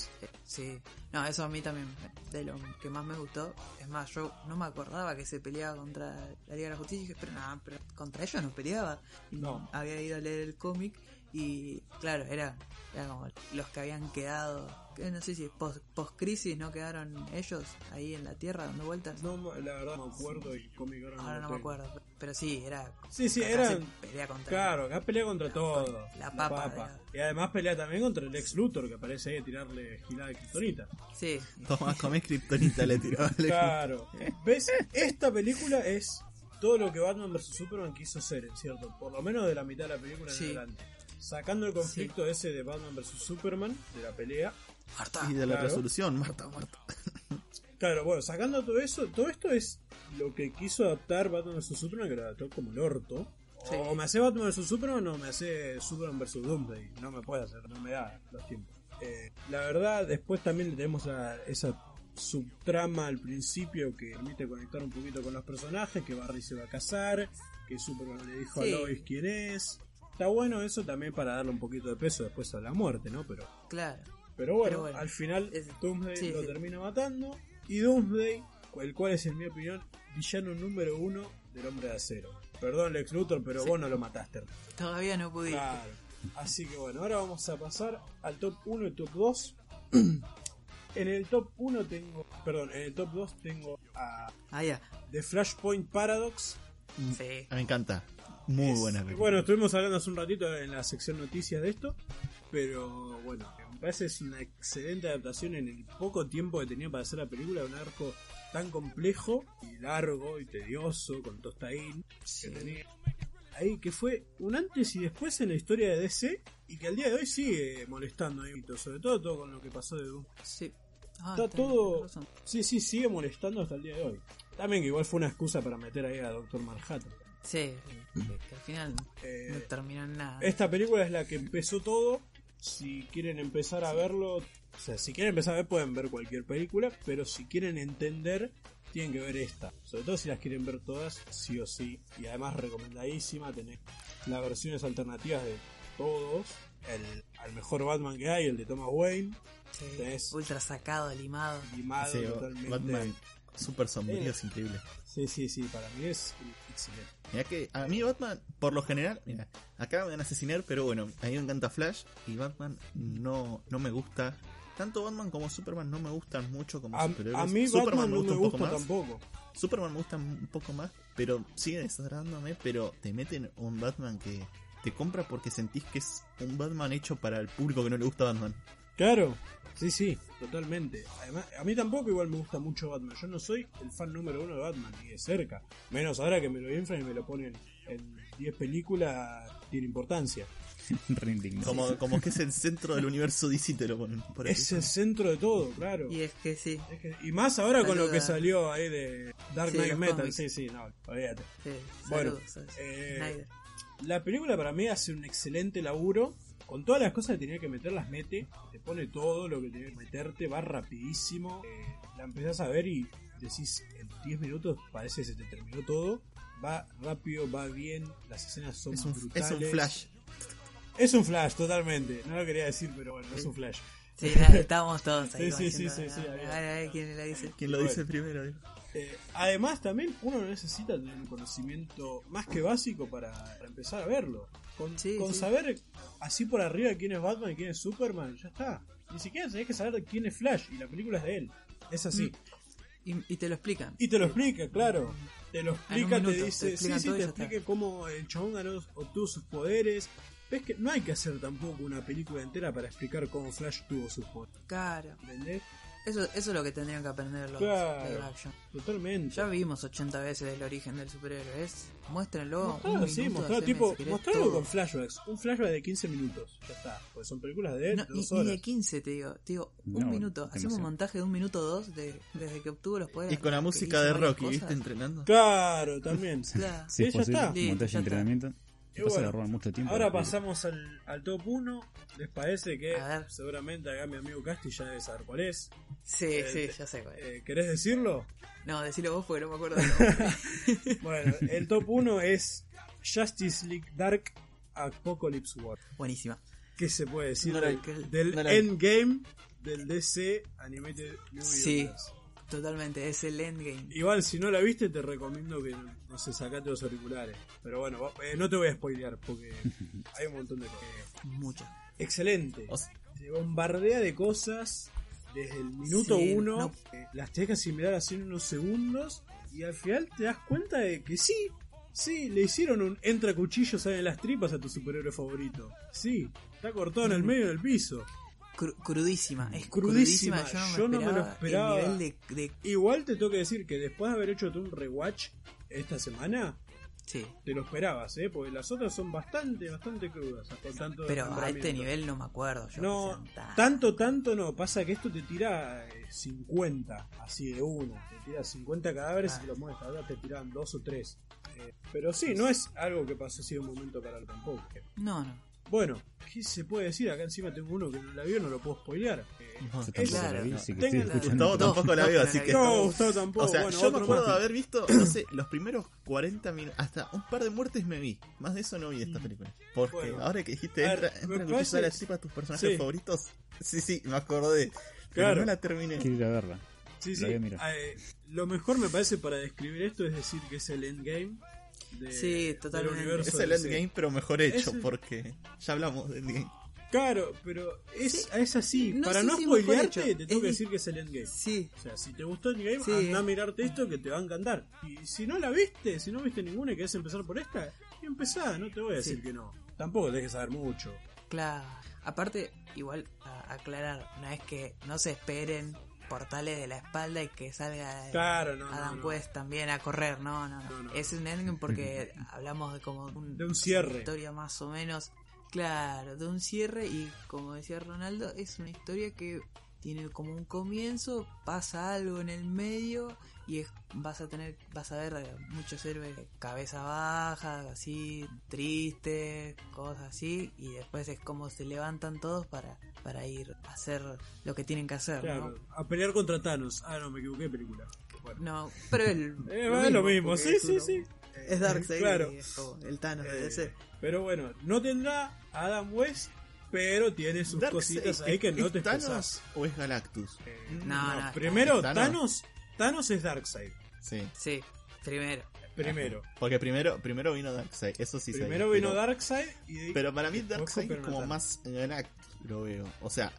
sí. No, eso a mí también, de lo que más me gustó. Es más, yo no me acordaba que se peleaba contra la Liga de la Justicia. Y dije, pero no, pero contra ellos no peleaba. No. Había ido a leer el cómic y, claro, era, era como los que habían quedado. que No sé si post, crisis no quedaron ellos ahí en la Tierra dando vueltas. No, la verdad no me acuerdo y cómic ahora no me acuerdo. Pero sí, era. Sí, sí, pelea contra. Claro, acá pelea contra todo. la papa, Y además pelea también contra el ex Luthor que aparece ahí a tirarle gilada de kriptonita. Sí, Toma, comés kriptonita, le tiró. Claro. ¿Ves? Esta película es todo lo que Batman vs Superman quiso en cierto. Por lo menos de la mitad de la película en Sí. adelante. Sacando el conflicto ese de Batman vs Superman, de la pelea. Marta. Y de la Claro. resolución, Marta, Marta. Claro, bueno, sacando todo eso, todo esto es lo que quiso adaptar Batman vs Superman, que lo adaptó como el orto. Sí. O me hace Batman vs Superman o me hace Superman vs Doomsday. No me puede hacer, no me da los tiempos. Eh, la verdad, después también tenemos a esa subtrama al principio que permite conectar un poquito con los personajes, que Barry se va a casar, que Superman le dijo Sí. a Lois quién es. Está bueno eso también para darle un poquito de peso después a la muerte, ¿no? Pero Claro. pero bueno, Pero bueno, al final es- Doomsday sí, lo sí. termina matando. Y Doomsday, el cual es en mi opinión villano número uno del hombre de acero. Perdón Lex Luthor, pero Sí. vos no lo mataste. Todavía no pudiste. Claro. Así que bueno, ahora vamos a pasar al top 1 y top 2. en el top 1 tengo, perdón, en el top 2 tengo a Ah, ya. The Flashpoint Paradox. Sí. Me encanta. Muy buena película. Bueno, estuvimos hablando hace un ratito en la sección noticias de esto, pero bueno, me parece es una excelente adaptación en el poco tiempo que tenía para hacer la película, un arco tan complejo y largo y tedioso con Tostaín Sí. que tenía ahí que fue un antes y después en la historia de DC y que al día de hoy sigue molestando ahí, sobre todo todo con lo que pasó de Doom. Sí. Ah, Está todo-. Sí, sí, sigue molestando hasta el día de hoy. También que igual fue una excusa para meter ahí a Doctor Manhattan. Sí, que al final Eh, no terminó en nada. Esta película es la que empezó todo. Si quieren empezar a verlo, o sea, si quieren empezar a ver, pueden ver cualquier película, pero si quieren entender, tienen que ver esta. Sobre todo si las quieren ver todas, sí o sí. Y además, recomendadísima, tenés las versiones alternativas de todos. El, al mejor Batman que hay, el de Thomas Wayne, Sí, Ultra sacado, limado. limado Sí, totalmente. Batman super sombrío, Eh. es increíble. Sí, sí, sí, para mí es excelente. Mira que a mí Batman, por lo general, mira, acá me van a asesinar, pero bueno, a mí me encanta Flash y Batman no, no me gusta. Tanto Batman como Superman no me gustan mucho como A, superhéroes. a mí Superman Batman no me un poco gusta más. tampoco. Superman me gusta un poco más, pero sigue desagradándome, pero te meten un Batman que te compra porque sentís que es un Batman hecho para el público que no le gusta Batman. Claro, sí, sí, totalmente. Además, a mí tampoco igual me gusta mucho Batman. Yo no soy el fan número uno de Batman, ni de cerca. Menos ahora que me lo inflan y me lo ponen en 10 películas, tiene importancia. Como, como que es el centro del universo DC te lo ponen por ahí. Es el centro de todo, claro. Y es que sí, Es que- y más ahora con lo que salió ahí de Dark Sí, Knight Metal. Sí, sí, no, olvídate. sí. Bueno, saludos eh. La película para mí hace un excelente laburo. Con todas las cosas que tenía que meter, las mete. Te pone todo lo que tenía que meterte. Va rapidísimo. eh, la empezás a ver y decís en 10 minutos parece que se te terminó todo. Va rápido, va bien. Las escenas son Es un, brutales. es un flash. Es un flash, totalmente. No lo quería decir, pero bueno, es un flash. Sí, estábamos todos ahí. Sí, sí, sí, sí, sí, a ver, a ver, quién la dice. ¿Quién lo Bueno. dice primero? Eh, además, también uno necesita tener un conocimiento más que básico para, para empezar a verlo. Con, Sí, con sí. saber así por arriba quién es Batman y quién es Superman, ya está. Ni siquiera tenés que saber quién es Flash y la película es de él. Es así. Y, y te lo explican. Y te lo explica, claro. Te lo explica, te minuto, te dice, sí, sí, te está. explica cómo el chabón ganó, obtuvo sus poderes. Ves que no hay que hacer tampoco una película entera para explicar cómo Flash tuvo sus poderes. Claro. ¿Entendés? Eso, eso es lo que tendrían que aprender los Claro. live action. Totalmente. Ya vimos 80 veces el origen del superhéroe. Es, muéstrenlo. Mostralo, un sí, minuto, mostralo, haceme, tipo, si todo. con flashbacks. Un flashback de 15 minutos. Ya está. Pues son películas de No, ni, dos ni horas. de 15, te digo. Te digo, un No, minuto. Hacemos un montaje de un minuto o dos de, desde que obtuvo los poderes. Y con la música de Rocky. ¿viste? Entrenando. Claro, también. Claro. Si es ya posible, está. un Sí, montaje de está. Entrenamiento. Y Pasa bueno, le roban mucho tiempo. Ahora pasamos al, al top 1. ¿Les parece que A ver. seguramente acá mi amigo Casti ya debe saber cuál es? Sí, Eh, sí, te- ya sé cuál es. Eh, ¿Querés decirlo? No, decilo vos porque no me acuerdo del. Bueno, el top 1 es Justice League Dark Apocalypse War. Buenísima. ¿Qué se puede decir No del, del no la- Endgame del DC Animated Universe? Sí. Totalmente, es el endgame. Igual, si no la viste, te recomiendo que, no sé, sacate los auriculares. Pero bueno, eh, no te voy a spoilear porque hay un montón de cosas. Mucho. Excelente. O sea, Te bombardea de cosas desde el minuto Sí, uno. no. eh, las tenés que asimilar así en unos segundos. Y al final te das cuenta de que sí, sí, le hicieron un entra cuchillos en las tripas a tu superhéroe favorito. Sí, está cortado en el medio del piso. Cru- crudísima, es Crudísima, crudísima. Yo yo no me, lo esperaba. El nivel de, de- Igual te tengo que decir que después de haber hecho un rewatch esta semana, Sí, te lo esperabas, ¿eh? Porque las otras son bastante, bastante crudas. Con tanto pero a este nivel no me acuerdo. Yo No, tan- tanto, tanto no. Pasa que esto te tira eh, 50, así de uno. Te tira 50 cadáveres Ah. y te los muestra. Ahora te tiran dos o tres. Eh, pero sí, no es algo que pasó así de un momento para el tampoco. No, no. Bueno, ¿qué se puede decir? Acá encima tengo uno que no la vio, no lo puedo spoilear. Eh, no. Tampoco es- Claro, la vi, no. así que Tenga- estoy escuchando. Gustavo tampoco la veo, así que. no, Gustavo tampoco. O sea, bueno, yo me acuerdo de haber visto, no sé, los primeros 40 minutos, hasta un par de muertes me vi. Más de eso no vi de esta película. Porque Bueno. ahora que dijiste, entra, entra cuchillo parece- de la tripa a tus personajes Sí. favoritos. Sí, sí, me acordé. Pero Claro. no la terminé. Quiero ir a verla. Sí, La sí. voy a mirar. Eh, lo mejor me parece para describir esto es decir que es el endgame. De, Sí, del totalmente. universo Es el DC. endgame, pero mejor hecho, el- porque ya hablamos del endgame. Claro, pero es, Sí. es así. No Para no si spoilearte, te tengo que decir que es el endgame. Sí, O sea, si te gustó Endgame, Sí. anda a mirarte esto que te va a encantar. Y si no la viste, si no viste ninguna y querés empezar por esta, empezá, no te voy a decir Sí. que no. Tampoco tenés que saber mucho. claro. Aparte, igual, a- aclarar, no es que no se esperen portales de la espalda y que salga Claro, no, no, Adam no. West también a correr, no, no, no. No, no. Es un endgame porque hablamos de como un, De un cierre. una historia más o menos, claro, de un cierre y como decía Ronaldo, es una historia que tiene como un comienzo, pasa algo en el medio y es, vas a tener, vas a ver eh, muchos héroes de cabeza baja, así, tristes, cosas así, y después es como se levantan todos para, para ir a hacer lo que tienen que hacer, Claro, a pelear contra Thanos. Ah, no, me equivoqué de película. Bueno. ¿no? Pero el, Eh, va, lo mismo, sí, es sí, uno- sí. Es Darkseid Claro. y es como el Thanos de Eh, DC. pero bueno, no tendrá Adam West, pero tiene sus Darkseid, cositas ahí que no ¿es te Thanos expresás. o es Galactus? Eh, No, no, primero, Thanos. Thanos, Thanos es Darkseid. Sí. Sí, primero. Primero. Porque primero, primero vino Darkseid, eso sí Primero sabía, vino pero- Darkseid y de- Pero para mí Darkseid es como más Galactus, lo veo. O sea,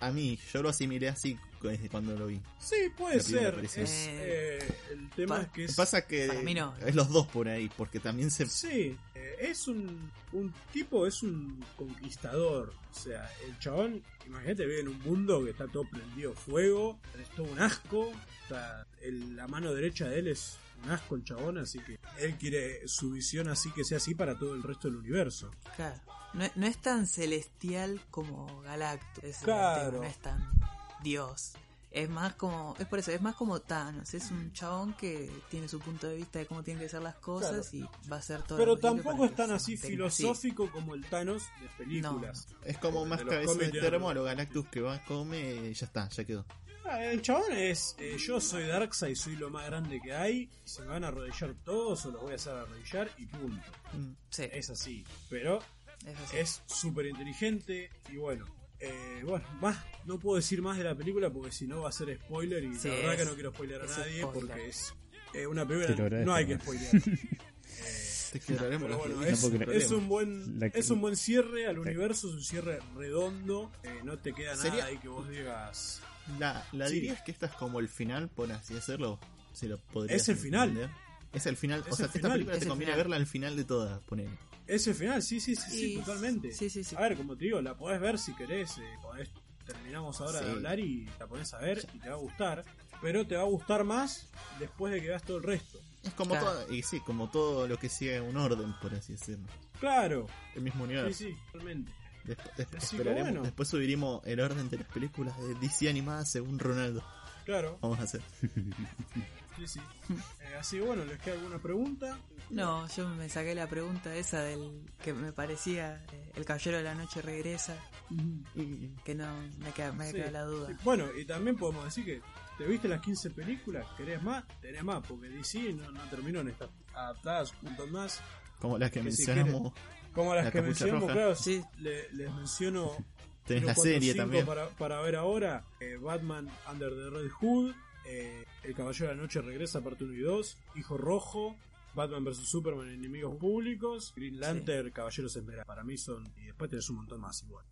a mí, yo lo asimilé así desde cuando lo vi. Sí, puede ser. Es, eh, el tema Pa- es que es. Pasa que no. es los dos por ahí, porque también se... Sí, eh, es un, un tipo, es un conquistador. O sea, el chabón, imagínate, vive en un mundo que está todo prendido fuego, es todo un asco. Está, el- la mano derecha de él es un asco el chabón, así que él quiere su visión así que sea así para todo el resto del universo. Claro. No, es- no es tan celestial como Galactus. es Claro. no es tan Dios. Es más como, es por eso, es más como Thanos. Es un chabón que tiene su punto de vista de cómo tienen que ser las cosas y va a ser todo. Pero tampoco es tan así filosófico como el Thanos de películas. Es como más cabeza de termo ¿no? a lo Galactus que va, come y ya está, ya quedó. Ah, El chabón es, eh, yo soy Darkseid, soy lo más grande que hay, se me van a arrodillar todos o los voy a hacer arrodillar y punto. Mm. Sí, Es así, pero es súper inteligente y bueno. eh, bueno, más, no puedo decir más de la película porque si no va a ser spoiler y Sí, la verdad es- que no quiero spoilear a es nadie spoiler. porque es eh, una Te lo película agradezco, no hay que ¿no? spoilear. Eh, Te pero bueno, es, un buen La- es un buen cierre al universo, es un cierre redondo, eh, no te queda nada Sería- ahí que vos digas La, la Sí. dirías que esta es como el final, por así decirlo. Si lo podrías Es el final. entender. Es el final. Es o sea, el esta final. película Es te el conviene final. verla al final de todas, ponele. Ese final, sí, sí, sí, sí, Y- totalmente. Sí, sí, sí. A ver, como te digo, la podés ver si querés, eh, podés terminamos ahora de Sí. hablar y la pones a ver y te va a gustar. Pero te va a gustar más después de que veas todo el resto. Es como Claro. todo, y sí, como todo lo que sigue un orden, por así decirlo. Claro, El mismo sí, universo. sí, totalmente. Después, bueno. después subiremos el orden de las películas de DC animadas según Ronaldo. Claro, Vamos a hacer. sí, sí. Eh, así que bueno, ¿les queda alguna pregunta? No, yo me saqué la pregunta esa del que me parecía eh, el caballero de la noche regresa, que no me queda, me Sí, queda la duda. sí. Bueno, y también podemos decir que te viste las 15 películas, querés más, tenés más, porque DC no, no terminó en estas adaptadas un montón más. Como las que Que si mencionamos. Como las La que mencionamos, Roja. claro, Sí. le- les menciono Tenés la serie también. Para, para ver ahora, eh, Batman Under the Red Hood, eh, El Caballero de la Noche regresa, parte 1 y 2, Hijo Rojo, Batman vs. Superman, Enemigos Públicos, Green Lantern, Caballeros Esmeralda. Para mí son, y después tenés un montón más igual.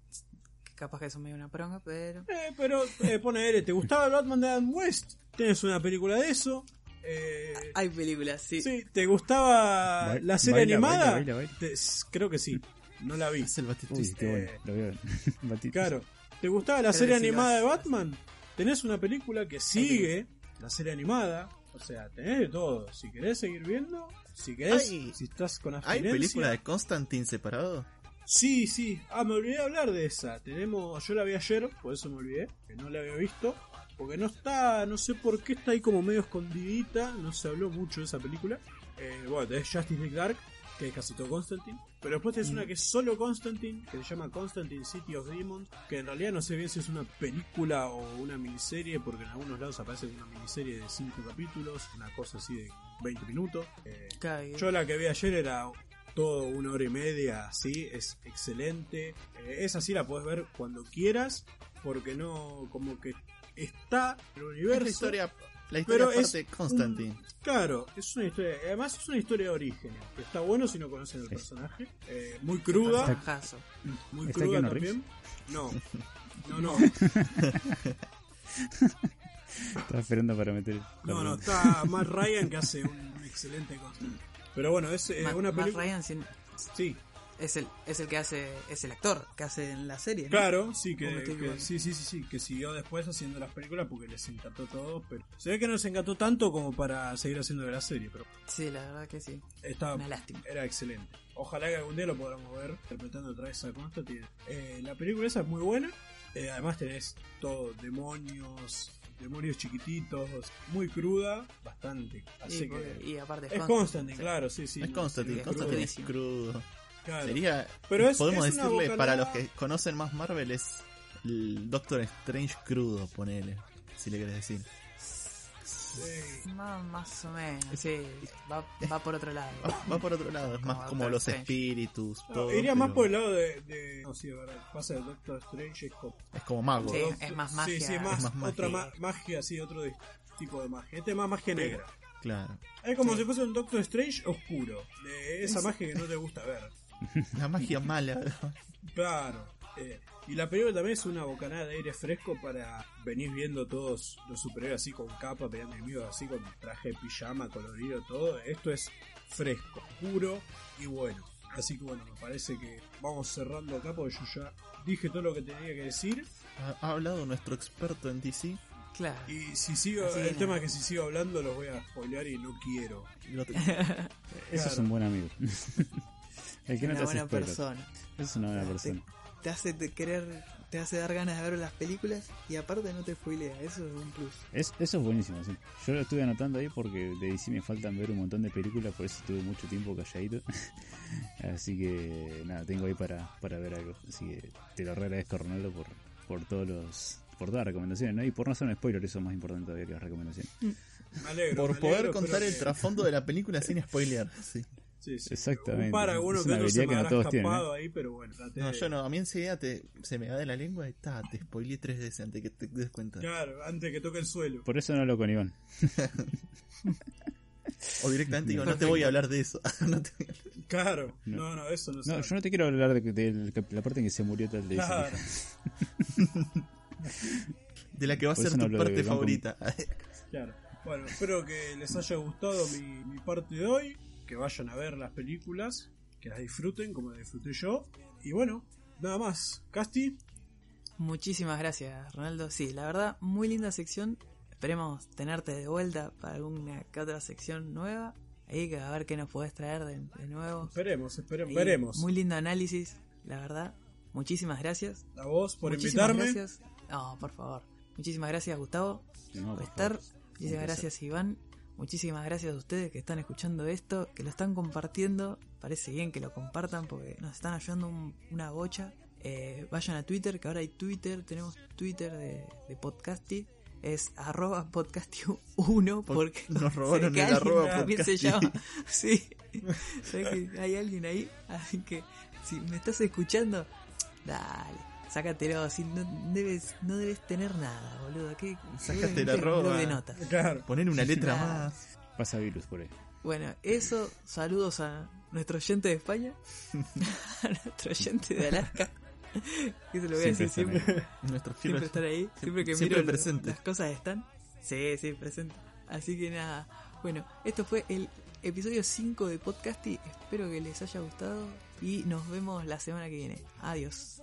Capaz que eso me dio una pronga, pero... Eh, pero eh, pone L, ¿te gustaba el Batman de Adam West? Tienes una película de eso. Eh, Hay películas, sí. sí, ¿te gustaba Ba- la serie baila, animada? baila, baila, baila. Te- s- creo que sí, no la vi. Es el Uy, Batista. qué bueno. Eh, Lo veo. Batista. Claro. ¿Te gustaba la serie animada de. Batman? Tenés una película que sigue la serie animada. O sea, tenés de todo. Si querés seguir viendo, si querés, Ay. si estás con ¿Hay abstinencia. película de Constantine separado? Sí, sí. Ah, me olvidé de hablar de esa. Tenemos, yo la vi ayer, por eso me olvidé, que no la había visto. Porque no está, no sé por qué está ahí como medio escondidita. No se habló mucho de esa película. Eh, bueno, tenés Justice League Dark, que es casi todo Constantine. Pero después tenés una que es solo Constantine, que se llama Constantine City of Demons. Que en realidad no sé bien si es una película o una miniserie, porque en algunos lados aparece una miniserie de 5 capítulos, una cosa así de 20 minutos. Eh, yo la que vi ayer era todo una hora y media, así, es excelente. Eh, esa sí la podés ver cuando quieras, porque no, como que está el Es universo. la historia, la historia pero es de Constantine. un- claro, es una historia, además es una historia de origen, que está bueno si no conocen el personaje. Eh, muy cruda, personajazo. muy ¿Está cruda también. No, no, no, Estaba esperando para meter. no, no, está Matt Ryan que hace un, excelente Constantine. Pero bueno, es eh, Ma- una Matt película... Ryan sin- Sí, es el, es el que hace, es el actor que hace en la serie. ¿no? Claro, sí, ¿O que, sí, sí, sí, sí, que siguió después haciendo las películas porque les encantó todo, pero se ve que no les encantó tanto como para seguir haciendo de la serie, pero Sí, la verdad que sí. estaba, Una lástima. era excelente. Ojalá que algún día lo podamos ver interpretando otra vez a Constantine. Eh, la película esa es muy buena, eh, además tenés todo, demonios, demonios chiquititos, muy cruda, bastante, así Y, que... y aparte Es Constantine, claro, sí, sí. es no, Constantine, sí, es Constantine es crudísimo. crudo. Claro. Sería, Pero es- podemos es decirle, para los que conocen más Marvel, es el Doctor Strange crudo, ponele, si le querés decir. Sí. Más, más o menos, sí. Va, va por otro lado. Va, va por otro lado, es más Como los Strange. espíritus, No, todo. iría más por el lado de, de- No, sí, verdad. Pasa de Doctor Strange es como. Es como mago. Sí. Doctor- es más magia. sí, es más, Es más otra magia. ma- magia, sí, otro de- tipo de magia. Este es más magia negra. Claro. Es como Sí. si fuese un Doctor Strange oscuro. De esa magia que no te gusta ver. La magia mala. Claro. eh, y la película también es una bocanada de aire fresco para venir viendo todos los superhéroes así con capa, peleando enemigos así con traje de pijama, colorido, todo. Esto es fresco, puro y bueno. Así que bueno, me parece que vamos cerrando acá porque yo ya dije todo lo que tenía que decir. Ha, ha hablado nuestro experto en DC. Claro. Y si sigo, Así el tema es que si sigo hablando los voy a spoilear y no quiero. Eso es Claro. un buen amigo. El que no una te hace buena spoiler. persona. Eso es una buena persona. Te hace querer, te hace dar ganas de ver las películas y aparte no te spoilea. Eso es un plus. Es, eso es buenísimo, sí. Yo lo estuve anotando ahí porque de DC me faltan ver un montón de películas, por eso estuve mucho tiempo calladito. Así que nada, tengo ahí para, para ver algo. Así que te lo agradezco, Ronaldo, por, por todos los por todas las recomendaciones, ¿no? Y por no ser un spoiler, eso es más importante todavía que las recomendaciones. Me alegro. Por me poder contar el trasfondo de la película sin spoilear. Sí. Sí, sí. Exactamente. Un par, alguno Es que una otro se me que no todos tienen, escapado ahí, pero bueno. traté No, de- yo no. A mí enseguida te, se me va de la lengua y ta, te spoileé tres veces antes que te des cuenta. Claro, antes que toque el suelo. Por eso no hablo con Iván. O directamente digo, no te voy a hablar de eso. No te. Claro, No. no, no, eso no, No, yo no te quiero hablar de, de la parte en que se murió tal de. Claro. De la que va a ser tu de parte favorita. Claro. Bueno, espero que les haya gustado mi, mi parte de hoy. Que vayan a ver las películas. Que las disfruten como las disfruté yo. Y bueno, nada más. Casti, Muchísimas gracias, Ronaldo. Sí, la verdad, muy linda sección. Esperemos tenerte de vuelta para alguna que otra sección nueva. Ahí que a ver qué nos podés traer de, de nuevo. Esperemos, esperemos, Y veremos. Muy lindo análisis, la verdad. Muchísimas gracias. A vos por Muchísimas invitarme. Gracias. No, por favor. Muchísimas gracias, Gustavo, No, por por estar. favor. Muchísimas gracias, Iván. Muchísimas gracias a ustedes que están escuchando esto, que lo están compartiendo. Parece bien que lo compartan porque nos están ayudando un- una bocha. Eh, vayan a Twitter, que ahora hay Twitter. Tenemos Twitter de, de Podcasty. Es arroba podcasty1 Por- porque nos robaron el arroba también se llama. Sí, sé que hay alguien ahí. Así que si me estás escuchando, dale, sácatelo. Así no debes, no debes tener nada, boludo. ¿Qué, Sácate la arroba. de notas. Claro. Poner una letra más. Pasa virus por ahí. Bueno, eso, saludos a nuestro oyente de España, a nuestro oyente de Alaska, que se lo voy a Siempre decir están siempre. Nuestro siempre estar ahí, siempre que siempre miro presente. las cosas están. Sí, sí, presente. Así que nada, bueno, esto fue el episodio 5 de Podcasty, espero que les haya gustado y nos vemos la semana que viene. Adiós.